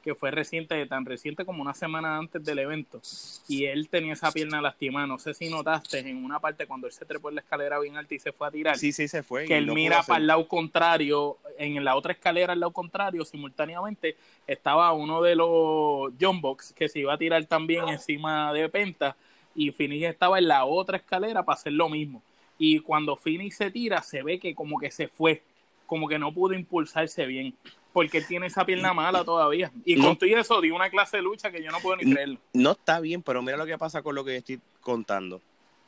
que fue reciente, tan reciente como una semana antes del evento, y él tenía esa pierna lastimada. No sé si notaste en una parte cuando él se trepó en la escalera bien alta y se fue a tirar. Sí, sí, se fue. Que él mira para el lado contrario, en la otra escalera al lado contrario, simultáneamente estaba uno de los John Box que se iba a tirar también encima de Penta, y Phoenix estaba en la otra escalera para hacer lo mismo. Y cuando Phoenix se tira, se ve que como que se fue, como que no pudo impulsarse bien porque tiene esa pierna mala todavía. Y con todo eso, dio una clase de lucha que yo no puedo ni creerlo. No está bien, pero mira lo que pasa con lo que estoy contando.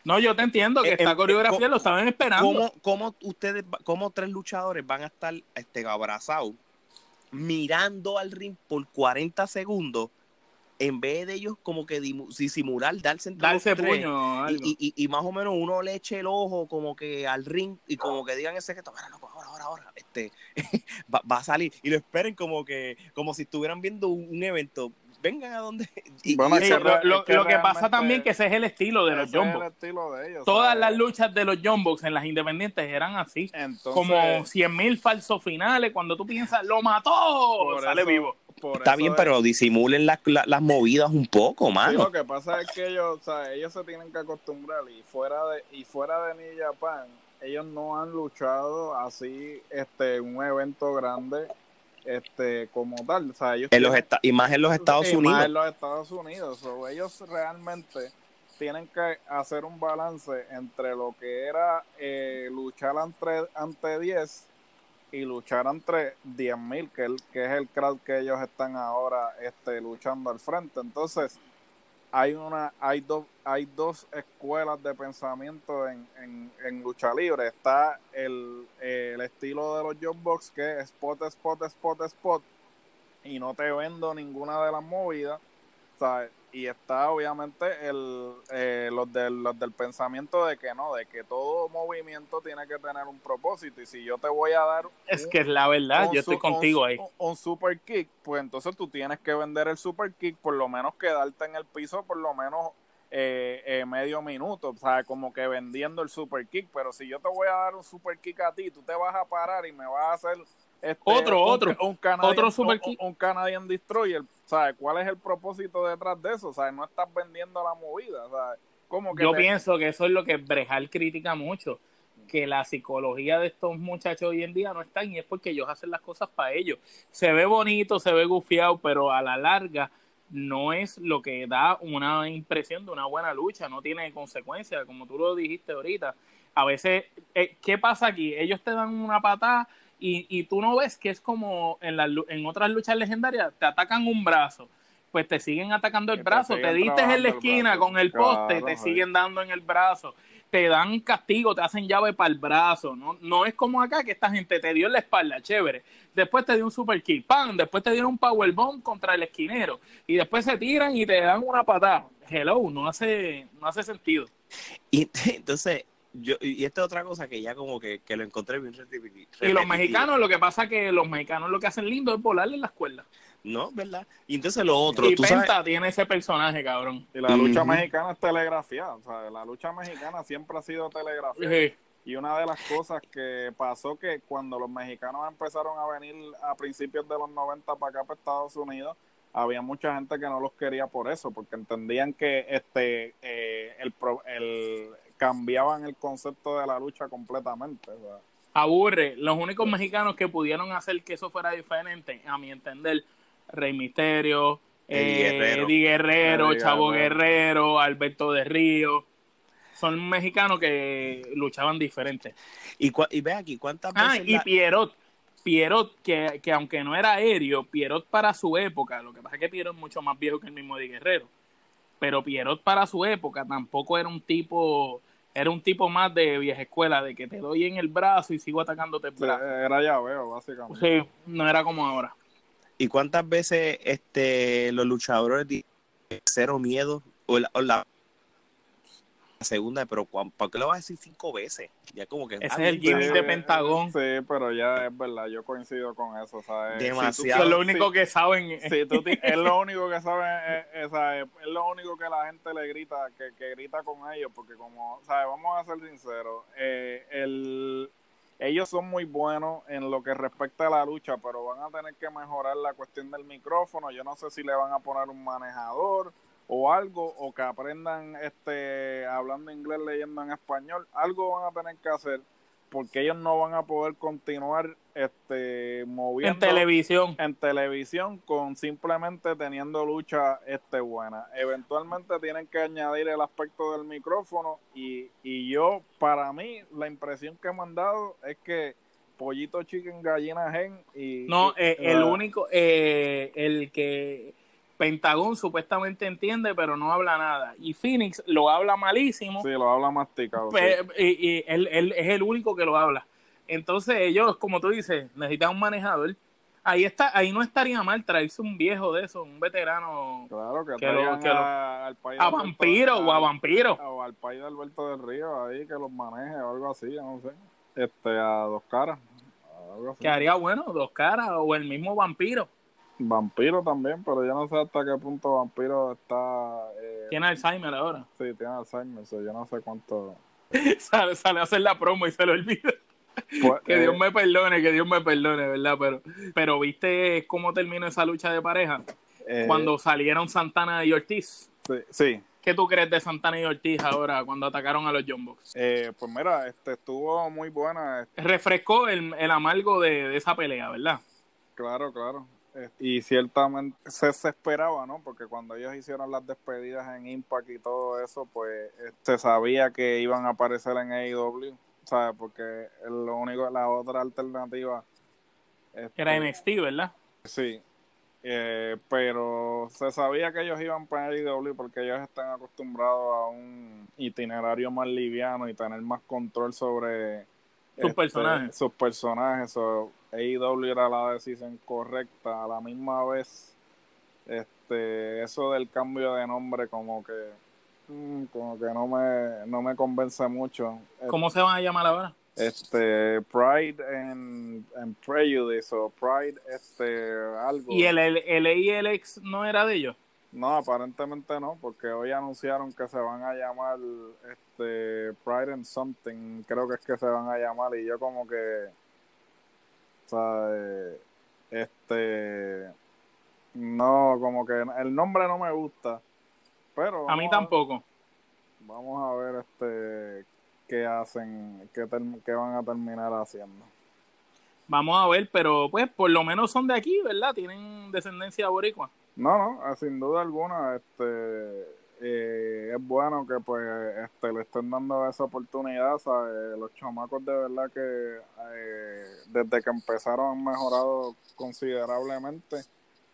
No, yo te entiendo que eh, esta eh, coreografía lo estaban esperando. ¿cómo, ¿Cómo, ustedes, cómo tres luchadores van a estar este, abrazados mirando al ring por 40 segundos en vez de ellos como que disimular, darse darse puño y, y, más o menos uno le eche el ojo como que al ring y como que digan ese que ahora, ahora, ahora, este, va, a salir. Y lo esperen como que, como si estuvieran viendo un, evento. Vengan a donde lo, que, pasa también que ese es el estilo de los John todas las luchas de los John en las independientes eran así como cien mil falsos finales cuando tú piensas lo mató sale vivo. Está bien, pero disimulen las, movidas un poco, mano. lo que pasa es que ellos, o sea, ellos se tienen que acostumbrar y fuera de y fuera de New Japan, ellos no han luchado así este un evento grande este como tal, o sea, ellos en los y más en los Estados Unidos. Más en los Estados Unidos, o ellos realmente tienen que hacer un balance entre lo que era eh, luchar ante, ante 10 y luchar entre 10.000, que, que es el crowd que ellos están ahora este, luchando al frente. Entonces, hay una hay dos hay dos escuelas de pensamiento en, en, lucha libre. Está el, el, estilo de los John Box, que es spot, spot, spot, spot, y no te vendo ninguna de las movidas. ¿sabes? Y está obviamente el, eh, los, del, los del pensamiento de que no, de que todo movimiento tiene que tener un propósito y si yo te voy a dar... Es que es la verdad, yo estoy contigo ahí. Un, super kick, pues entonces tú tienes que vender el super kick, por lo menos quedarte en el piso por lo menos eh, eh, medio minuto, o sea, como que vendiendo el super kick, pero si yo te voy a dar un super kick a ti, tú te vas a parar y me vas a hacer este, otro, otro, un otro super un, un, Canadian Destroyer, ¿sabes? ¿Cuál es el propósito detrás de eso? ¿Sabes? No estás vendiendo la movida, ¿sabes? Como que Yo pienso que eso es lo que Brejal critica mucho, que la psicología de estos muchachos hoy en día no está y es porque ellos hacen las cosas para ellos. Se ve bonito, se ve gufiado, pero a la larga no es lo que da una impresión de una buena lucha, no tiene consecuencias, como tú lo dijiste ahorita. A veces, eh, ¿qué pasa aquí? Ellos te dan una patada y, y tú no ves que es como en, la, en otras luchas legendarias, te atacan un brazo, pues te siguen atacando el brazo, te, diste en la esquina con el poste, te siguen dando en el brazo, te dan castigo, te hacen llave para el brazo, ¿no? No es como acá que esta gente te dio en la espalda, chévere, después te dio un super kick, ¡pam! Después te dieron un powerbomb contra el esquinero y después se tiran y te dan una patada. Hello, no hace, no hace sentido. Y entonces, yo, y esta es otra cosa que ya como que, lo encontré bien Y los mexicanos, lo que pasa es que los mexicanos lo que hacen lindo es volarle en la escuela. No, ¿verdad? Y entonces lo otro. Y Penta tiene ese personaje, cabrón. Y la lucha mexicana es telegrafiada. O sea, la lucha mexicana siempre ha sido telegrafiada. Y una de las cosas que pasó que cuando los mexicanos empezaron a venir a principios de los 90 para acá, para Estados Unidos, había mucha gente que no los quería por eso, porque entendían que este eh, el, el cambiaban el concepto de la lucha completamente. Aburre. Los únicos mexicanos que pudieron hacer que eso fuera diferente, a mi entender, Rey Misterio, Eddie Guerrero, Chavo Guerrero, Alberto de Río. Son mexicanos que luchaban diferente. Y, y ve aquí, ¿cuántas ah, veces? Ah, y Pierrot. Pierrot, que, que, aunque no era aéreo, Pierrot para su época, lo que pasa es que Pierrot es mucho más viejo que el mismo Eddie Guerrero, pero Pierrot para su época tampoco era un tipo, era un tipo más de vieja escuela, de que te doy en el brazo y sigo atacándote el brazo. era ya veo, básicamente. Sí, no era como ahora. ¿Y cuántas veces este los luchadores cero miedo o la, segunda, pero ¿por qué lo vas a decir cinco veces? Ya como que Ese es el gimmick de Pentagón. Sí, pero ya es verdad, yo coincido con eso, ¿sabes? Demasiado. es lo único que saben. Sí, tú es lo único que saben, es, es, lo único que la gente le grita, que, que grita con ellos, porque como, ¿sabes? Vamos a ser sinceros, eh, el ellos son muy buenos en lo que respecta a la lucha, pero van a tener que mejorar la cuestión del micrófono. Yo no sé si le van a poner un manejador o algo, o que aprendan este hablando inglés, leyendo en español. Algo van a tener que hacer porque ellos no van a poder continuar este moviendo en televisión en televisión con simplemente teniendo lucha este buena eventualmente tienen que añadir el aspecto del micrófono y, y yo para mí la impresión que me han dado es que pollito chicken gallina gen y no eh, el único eh, el que Pentagón supuestamente entiende, pero no habla nada. Y Phoenix lo habla malísimo. Sí, lo habla masticado. Y, él, es el único que lo habla. Entonces ellos, como tú dices, necesitan un manejador. Ahí está, ahí no estaría mal traerse un viejo de eso, un veterano. Claro, que, lo, que a, al país a vampiro o a vampiro. O al país de Alberto del Río ahí que los maneje o algo así, no sé. Este, a dos caras. Que haría bueno, dos caras o el mismo vampiro. Vampiro también, pero yo no sé hasta qué punto Vampiro está... Eh, tiene Alzheimer ahora. Sí, tiene Alzheimer, yo no sé cuánto... sale, sale a hacer la promo y se lo olvida. Pues, que Dios eh, me perdone, que Dios me perdone, ¿verdad? Pero, pero ¿viste cómo terminó esa lucha de pareja? Eh, cuando salieron Santana y Ortiz. Sí, sí. ¿Qué tú crees de Santana y Ortiz ahora cuando atacaron a los John Box? pues mira, este estuvo muy buena. Refrescó el, el amargo de, de, esa pelea, ¿verdad? Claro, claro. Y ciertamente se, esperaba, ¿no? Porque cuando ellos hicieron las despedidas en Impact y todo eso, pues se sabía que iban a aparecer en AEW, ¿sabes? Porque lo único, la otra alternativa... Era este, NXT, ¿verdad? Sí, eh, pero se sabía que ellos iban para AEW porque ellos están acostumbrados a un itinerario más liviano y tener más control sobre sus este, personajes. Sus personajes. AEW era la decisión correcta. A la misma vez, este, eso del cambio de nombre como que mm, como que no me, no me convence mucho. ¿Cómo se van a llamar ahora? Este, Pride and, Prejudice o Pride, este, algo. ¿Y el, el, el no era de ellos? No, aparentemente no, porque hoy anunciaron que se van a llamar este Pride and Something, creo que es que se van a llamar y yo como que este no, como que el nombre no me gusta, pero a mí tampoco. vamos a ver este qué hacen, qué, qué van a terminar haciendo. Vamos a ver, pero pues por lo menos son de aquí, ¿verdad? Tienen descendencia boricua. No, no, sin duda alguna, este, eh, es bueno que pues este, le estén dando esa oportunidad, ¿sabes? Los chamacos de verdad que eh, desde que empezaron han mejorado considerablemente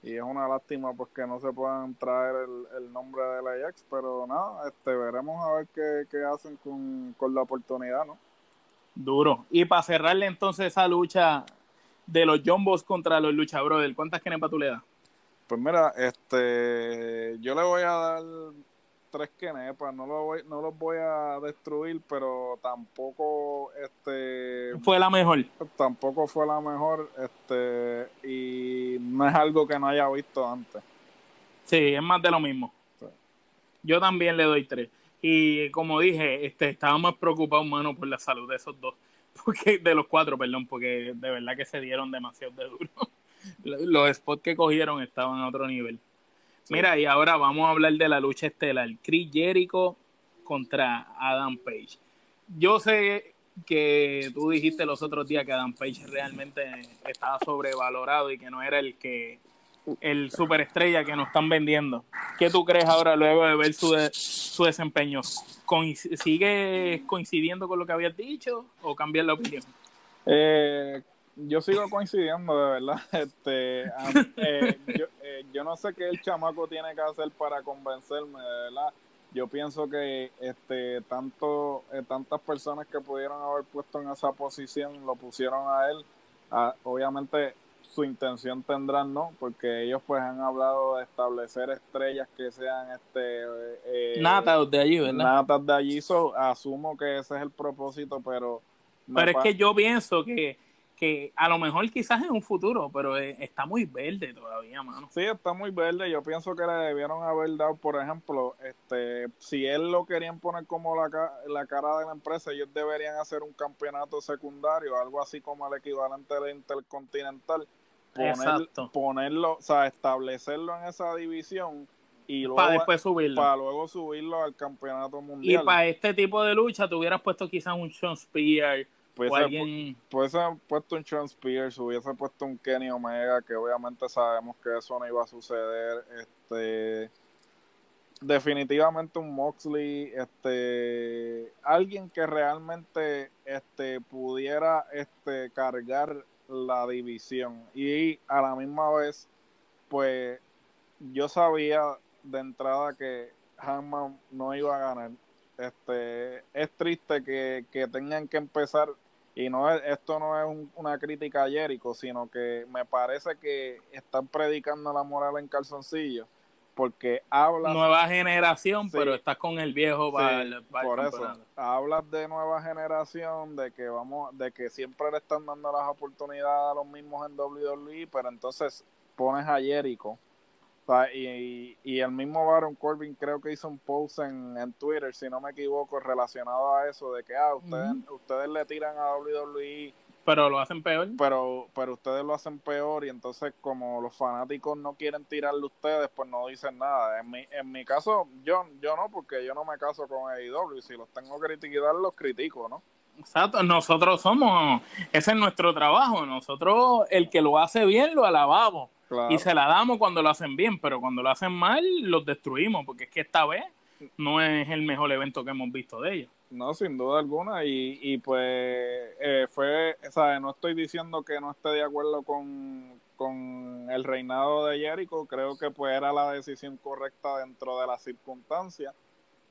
y es una lástima pues que no se puedan traer el, nombre de la Ajax, pero nada, este, veremos a ver qué, qué hacen con, con la oportunidad, ¿no? Duro. Y para cerrarle entonces esa lucha de los Jumbos contra los Lucha Brothers, ¿cuántas kenepas tú le das? Pues mira, este, yo le voy a dar tres kenepas, no, lo voy, no los voy a destruir, pero tampoco, este... Fue la mejor. Tampoco fue la mejor, este, y no es algo que no haya visto antes. Sí, es más de lo mismo. Yo también le doy tres. Y como dije, este, estaba más preocupado, mano, por la salud de esos dos. Porque, de los cuatro, perdón, porque de verdad que se dieron demasiado de duro los spots que cogieron estaban a otro nivel. Mira, y ahora vamos a hablar de la lucha estelar. Chris Jericho contra Adam Page. Yo sé que tú dijiste los otros días que Adam Page realmente estaba sobrevalorado y que no era el que el superestrella que nos están vendiendo. ¿Qué tú crees ahora luego de ver su, su desempeño? ¿Sigue coincidiendo con lo que habías dicho o cambias la opinión? Eh, yo sigo coincidiendo, de verdad. Este, eh, yo, eh, yo, no sé qué el chamaco tiene que hacer para convencerme, de verdad. Yo pienso que este tanto eh, tantas personas que pudieron haber puesto en esa posición lo pusieron a él. obviamente su intención tendrán, ¿no? Porque ellos pues han hablado de establecer estrellas que sean este eh, natas de allí, ¿verdad? Natas de allí, asumo que ese es el propósito, pero pero es que yo pienso que que a lo mejor quizás en un futuro, pero eh, está muy verde todavía, mano. Sí, está muy verde. Yo pienso que le debieron haber dado, por ejemplo, este, si él lo querían poner como la, la cara de la empresa, ellos deberían hacer un campeonato secundario, algo así como el equivalente del Intercontinental. ponerlo, o sea, establecerlo en esa división y luego, para después subirlo. Para luego subirlo al campeonato mundial. Y para este tipo de lucha, te hubieras puesto quizás un Sean Spear pues alguien... Puede puesto un Sean Spears, hubiese puesto un Kenny Omega, que obviamente sabemos que eso no iba a suceder. Este definitivamente un Moxley, este alguien que realmente este pudiera este cargar la división y a la misma vez pues yo sabía de entrada que Hanman no iba a ganar. Este es triste que, que tengan que empezar y no esto no es una crítica a Jericho, sino que me parece que están predicando la moral en calzoncillo, porque hablas... Nueva generación, pero estás con el viejo para, Por eso, hablas de nueva generación, de que vamos, de que siempre le están dando las oportunidades a los mismos en WWE, pero entonces pones a Jericho y, y, el mismo Baron Corbin creo que hizo un post en, en, Twitter, si no me equivoco, relacionado a eso, de que ah, ustedes, ustedes le tiran a WWE. Pero lo hacen peor. Pero, pero ustedes lo hacen peor y entonces como los fanáticos no quieren tirarle a ustedes, pues no dicen nada. En mi, en mi caso, yo, yo no, porque yo no me caso con AEW. Si los tengo que criticar, los critico, ¿no? Exacto, nosotros somos, ese es nuestro trabajo. Nosotros, el que lo hace bien, lo alabamos y se la damos cuando lo hacen bien, pero cuando lo hacen mal, los destruimos, porque es que esta vez no es el mejor evento que hemos visto de ellos. No, sin duda alguna, y, y pues eh, fue, ¿sabes? No estoy diciendo que no esté de acuerdo con, con el reinado de Jericho, creo que pues era la decisión correcta dentro de las circunstancias,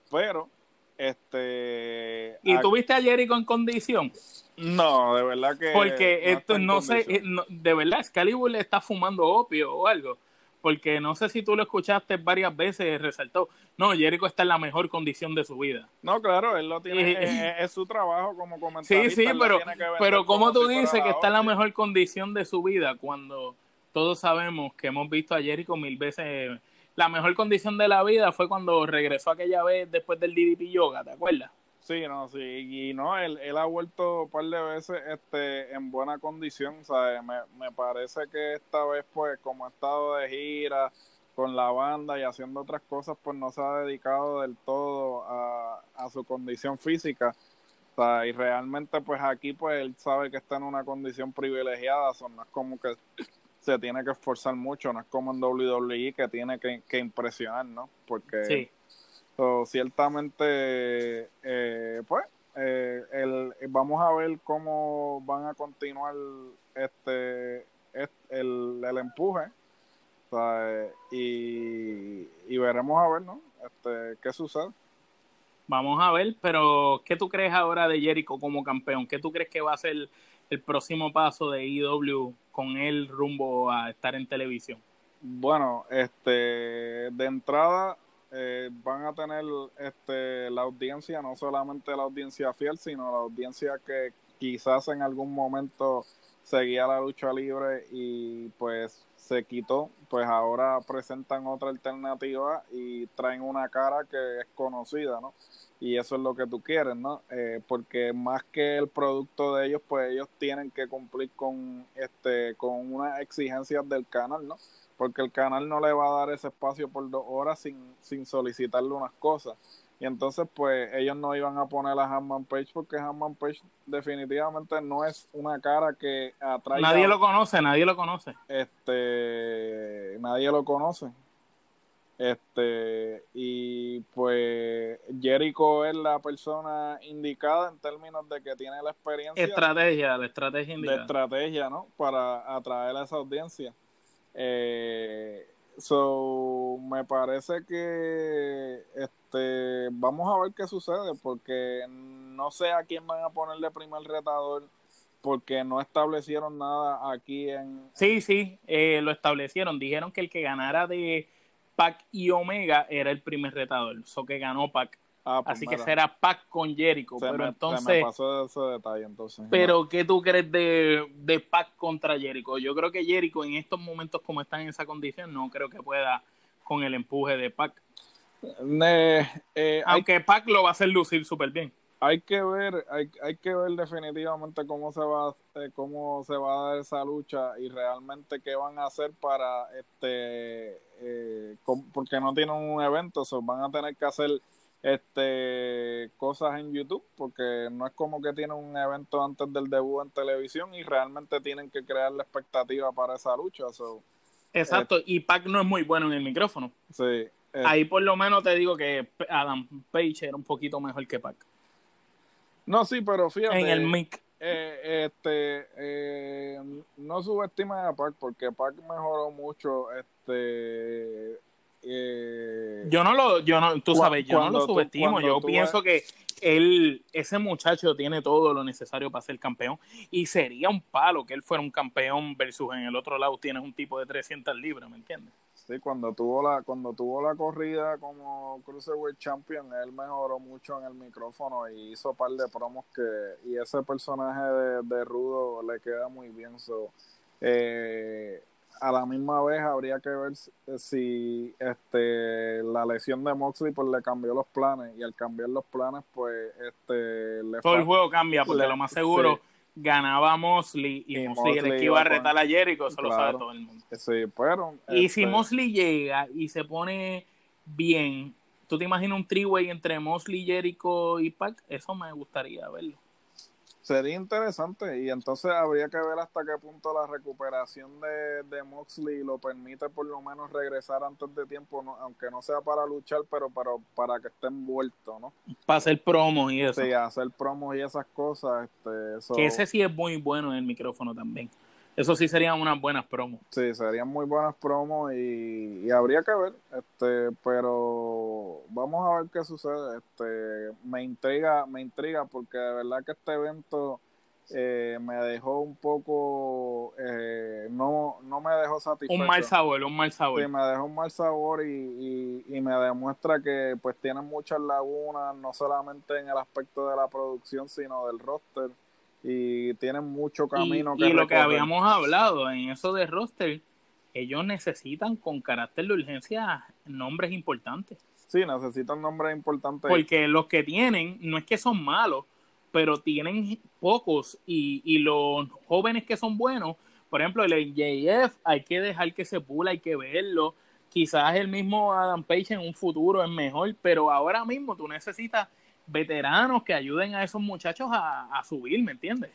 pero este. ¿Y tuviste a Jericho en condición? No, de verdad que. Porque esto no sé, de verdad, Excalibur le está fumando opio o algo. Porque no sé si tú lo escuchaste varias veces, resaltó. No, Jericho está en la mejor condición de su vida. No, claro, él lo tiene, es, su trabajo como comentarista. Sí, sí, pero, pero ¿cómo tú dices que está en la mejor condición de su vida cuando todos sabemos que hemos visto a Jericho mil veces la mejor condición de la vida fue cuando regresó aquella vez después del DDP Yoga, ¿te acuerdas? Sí, no, sí, y no, él, él ha vuelto un par de veces este, en buena condición, ¿sabes? Me, me parece que esta vez, pues, como ha estado de gira con la banda y haciendo otras cosas, pues no se ha dedicado del todo a, a su condición física. Sea, y realmente, pues aquí, pues él sabe que está en una condición privilegiada, son, no es como que se tiene que esforzar mucho, no es como en WWE que tiene que, impresionar, ¿no? Porque sí. ciertamente, eh, pues, eh, el, vamos a ver cómo van a continuar este, el, el empuje y, y veremos a ver, ¿no? Este, qué sucede. Vamos a ver, pero ¿qué tú crees ahora de Jericho como campeón? ¿Qué tú crees que va a ser el próximo paso de IW con él rumbo a estar en televisión? Bueno, este, de entrada eh, van a tener este, la audiencia, no solamente la audiencia fiel, sino la audiencia que quizás en algún momento seguía la lucha libre y pues se quitó, pues ahora presentan otra alternativa y traen una cara que es conocida, ¿no? Y eso es lo que tú quieres, ¿no? Eh, porque más que el producto de ellos, pues ellos tienen que cumplir con este con unas exigencias del canal, ¿no? Porque el canal no le va a dar ese espacio por dos horas sin, sin solicitarle unas cosas. Y entonces, pues, ellos no iban a poner a Hanman Page porque Hanman Page definitivamente no es una cara que atrae. Nadie lo conoce, nadie lo conoce. Este, nadie lo conoce. Este, y pues Jericho es la persona indicada en términos de que tiene la experiencia. Estrategia, la estrategia indicada. De estrategia, ¿no? Para atraer a esa audiencia. Eh, so, me parece que este, vamos a ver qué sucede, porque no sé a quién van a poner de primer retador, porque no establecieron nada aquí en. Sí, sí, eh, lo establecieron. Dijeron que el que ganara de Pac y Omega era el primer retador, so que ganó Pac. Ah, pues Así que será Pac con Jericho. se pero me, entonces, se me pasó ese detalle, entonces. pero ¿qué tú crees de, de Pac contra Jericho? Yo creo que Jericho en estos momentos como está en esa condición, no creo que pueda con el empuje de Pac. Eh, eh, hay, Aunque Pac lo va a hacer lucir súper bien. hay que ver, hay, hay que ver definitivamente cómo se va, eh, cómo se va a dar esa lucha y realmente qué van a hacer para este, eh, porque no tienen un evento, so van a tener que hacer este cosas en YouTube porque no es como que tienen un evento antes del debut en televisión y realmente tienen que crear la expectativa para esa lucha, so, Exacto, y Pac no es muy bueno en el micrófono. sí, eh, Ahí por lo menos te digo que Adam Page era un poquito mejor que Pac. no sí, pero fíjate En el mic. Eh, este eh, no subestimes a Pac porque Pac mejoró mucho este eh, Yo no lo, yo no, tú sabes, yo no lo subestimo. Yo pienso que él, ese muchacho tiene todo lo necesario para ser campeón. Y sería un palo que él fuera un campeón versus en el otro lado tienes un tipo de 300 libras, ¿me entiendes? Sí cuando tuvo la cuando tuvo la corrida como cruiserweight champion él mejoró mucho en el micrófono y hizo par de promos que y ese personaje de, de rudo le queda muy bien so, eh, a la misma vez habría que ver si, si, este la lesión de Moxley pues le cambió los planes y al cambiar los planes pues este le Todo el juego cambia porque le- lo más seguro sí. Ganaba Mosley y, Y Mosley, el Moxley que iba a retar a Jericho, eso lo Claro. sabe todo el mundo. sí pero Y si este, Mosley llega y se pone bien, ¿tú te imaginas un three-way entre Mosley, Jericho y Pac? Eso me gustaría verlo. Sería interesante y entonces habría que ver hasta qué punto la recuperación de, de Moxley lo permite por lo menos regresar antes de tiempo, no- aunque no sea para luchar, pero, pero para que esté envuelto, ¿no? Para hacer promos y eso. Sí, hacer promos y esas cosas, este, eso, Que ese sí es muy bueno en el micrófono también. Eso sí serían unas buenas promos. sí, serían muy buenas promos y, y habría que ver, este, pero vamos a ver qué sucede, este, me intriga, me intriga porque de verdad que este evento eh, me dejó un poco, eh, no, no me dejó satisfecho. Un mal sabor, un mal sabor. Sí, me dejó un mal sabor y, y, y me demuestra que pues tienen muchas lagunas, no solamente en el aspecto de la producción, sino del roster. Y tienen mucho y, camino y que lo que habíamos hablado en eso de roster, ellos necesitan con carácter de urgencia nombres importantes. Sí, necesitan nombres importantes. Porque los que tienen, no es que son malos, pero tienen pocos y, y los jóvenes que son buenos, por ejemplo, el JF hay que dejar que se pula, hay que verlo. Quizás el mismo Adam Page en un futuro es mejor, pero ahora mismo tú necesitas veteranos que ayuden a esos muchachos a, a subir, ¿me entiendes?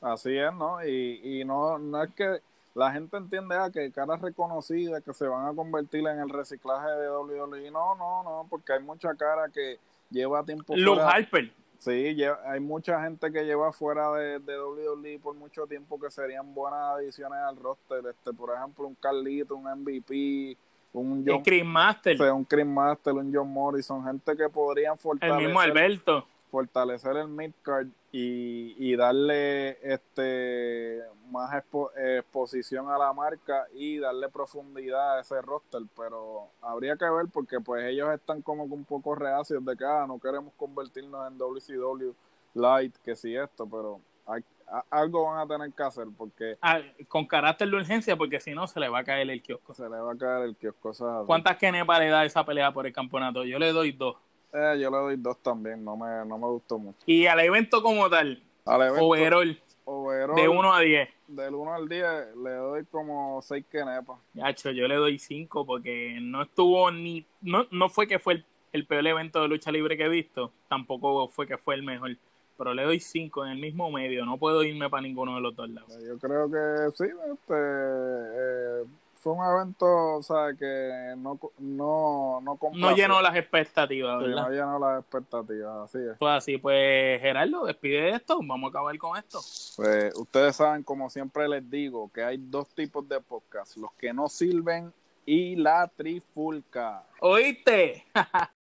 Así es, ¿no? Y, y no, no es que la gente entiende ah, que caras reconocidas que se van a convertir en el reciclaje de WWE. No, no, no, porque hay mucha cara que lleva tiempo Luke fuera- Harper, Sí, lleva- hay mucha gente que lleva fuera de, de WWE por mucho tiempo que serían buenas adiciones al roster. Este, por ejemplo, un Carlito, un MVP, un John, Chris Master, o sea, un Chris Master, un John Morrison, gente que podrían el fortalecer, mismo Alberto. fortalecer el midcard y, y darle este más expo- exposición a la marca y darle profundidad a ese roster, pero habría que ver porque pues ellos están como que un poco reacios de que ah, no queremos convertirnos en WCW Light, que sí esto, pero hay, algo van a tener que hacer porque Ah, con carácter de urgencia, porque si no se le va a caer el kiosco. se le va a caer el kiosco. ¿Cuántas kenepas le da esa pelea por el campeonato? Yo le doy dos. Eh, yo le doy dos también, no me, no me gustó mucho. Y al evento como tal, Al evento, overall, overall, de 1 a 10. del 1 al 10 le doy como 6 quenepas. Yacho, yo le doy 5 porque no estuvo ni. No, no fue que fue el el peor evento de lucha libre que he visto, tampoco fue que fue el mejor. Pero le doy 5 en el mismo medio, no puedo irme para ninguno de los dos lados. Yo creo que sí, este, eh, fue un evento, o sea, que no, no, no, no llenó las expectativas, ¿verdad? no llenó las expectativas, así es. Pues así, pues Gerardo, despide esto, vamos a acabar con esto. Pues ustedes saben, como siempre les digo, que hay dos tipos de podcast, los que no sirven y la trifulca. ¿Oíste?